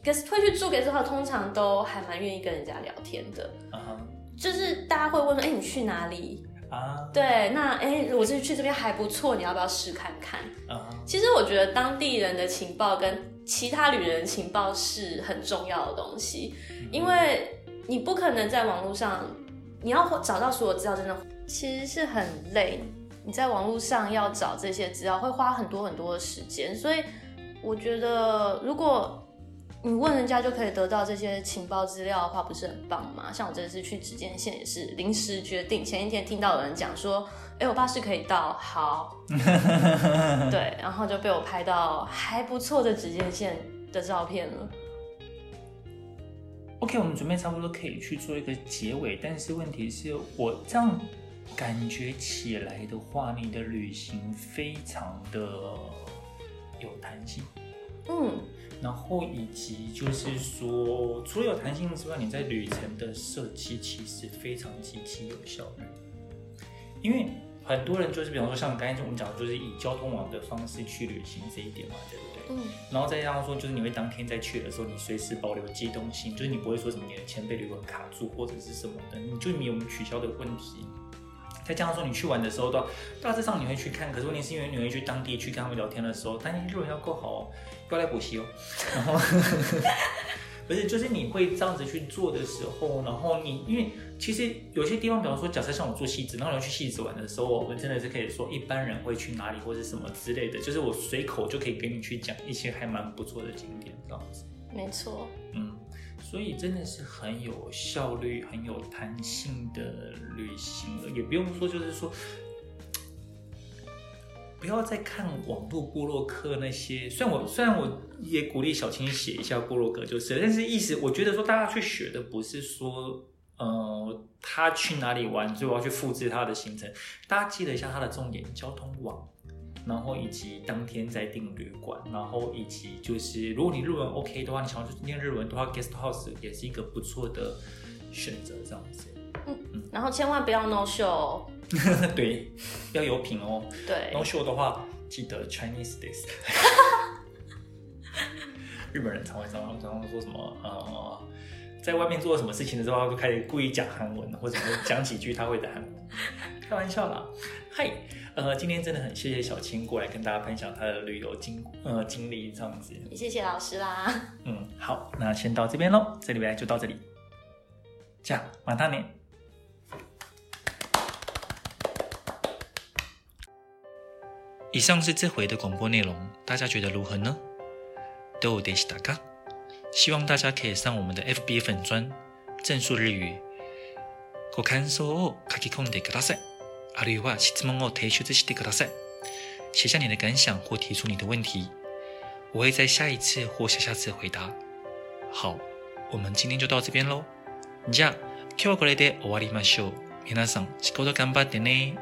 B: ，guest 会去住 guest house，通常都还蛮愿意跟人家聊天的。嗯哼，就是大家会问说，哎、欸，你去哪里？
A: 啊。
B: 对，那哎，我这去这边还不错，你要不要试看看？
A: 啊，
B: 其实我觉得当地人的情报跟其他旅人的情报是很重要的东西，嗯、因为你不可能在网络上，你要找到所有资料，真的其实是很累。你在网络上要找这些资料，会花很多很多的时间，所以我觉得如果你问人家就可以得到这些情报资料的话，不是很棒吗？像我这次去直间线也是临时决定，前一天听到有人讲说，哎，我巴士可以到，好，*laughs* 对，然后就被我拍到还不错的指尖线的照片了。
A: OK，我们准备差不多可以去做一个结尾，但是问题是我这样感觉起来的话，你的旅行非常的有弹性，
B: 嗯。
A: 然后以及就是说，除了有弹性之外，你在旅程的设计其实非常极其有效率。因为很多人就是，比方说像刚才我们讲的，就是以交通网的方式去旅行这一点嘛，对不对？
B: 嗯。
A: 然后再加上说，就是你会当天再去的时候，你随时保留机动性，就是你不会说什么你的钱被旅馆卡住或者是什么的，你就没有取消的问题。再加上说，你去玩的时候，到大致上你会去看，可是问题是因为你会去当地去跟他们聊天的时候，但你日文要够好哦，要来补习哦。*laughs* 然后不是，就是你会这样子去做的时候，然后你因为其实有些地方，比方说，假设像我做戏子，然后你要去戏子玩的时候，我们真的是可以说一般人会去哪里或者什么之类的，就是我随口就可以给你去讲一些还蛮不错的景点这样子。
B: 没错，
A: 嗯。所以真的是很有效率、很有弹性的旅行了，也不用说，就是说，不要再看网络部落客那些。虽然我虽然我也鼓励小青写一下部落格，就是，但是意思我觉得说，大家去学的不是说，呃，他去哪里玩，最后要去复制他的行程。大家记得一下他的重点：交通网。然后以及当天再订旅馆，然后以及就是如果你日文 OK 的话，你想要去念日文的话，guest house 也是一个不错的选择，这样子。
B: 嗯嗯。然后千万不要 no show。*laughs*
A: 对，要有品哦。
B: 对。
A: no show 的话，记得 Chinese days。*laughs* 日本人常会常常常常说什么呃，在外面做什么事情的时候，就开始故意讲韩文，或者讲几句他会的韩文。开玩笑啦，嗨。呃，今天真的很谢谢小青过来跟大家分享她的旅游经呃经历这样子。
B: 也谢谢老师啦。
A: 嗯，好，那先到这边喽，这里边就到这里。这样，晚安呢。以上是这回的广播内容，大家觉得如何呢？どうでしたか？希望大家可以上我们的 FB 粉专正数日语，ご感想を书き込んでください。 あるいは质问を提出してください。写下你的感想或提出你的问题，我会在下一次或下下次回答。好，我们今天就到这边喽。じゃあ、今日はこれで终わりましょう。皆さん、仕事顽张ってね。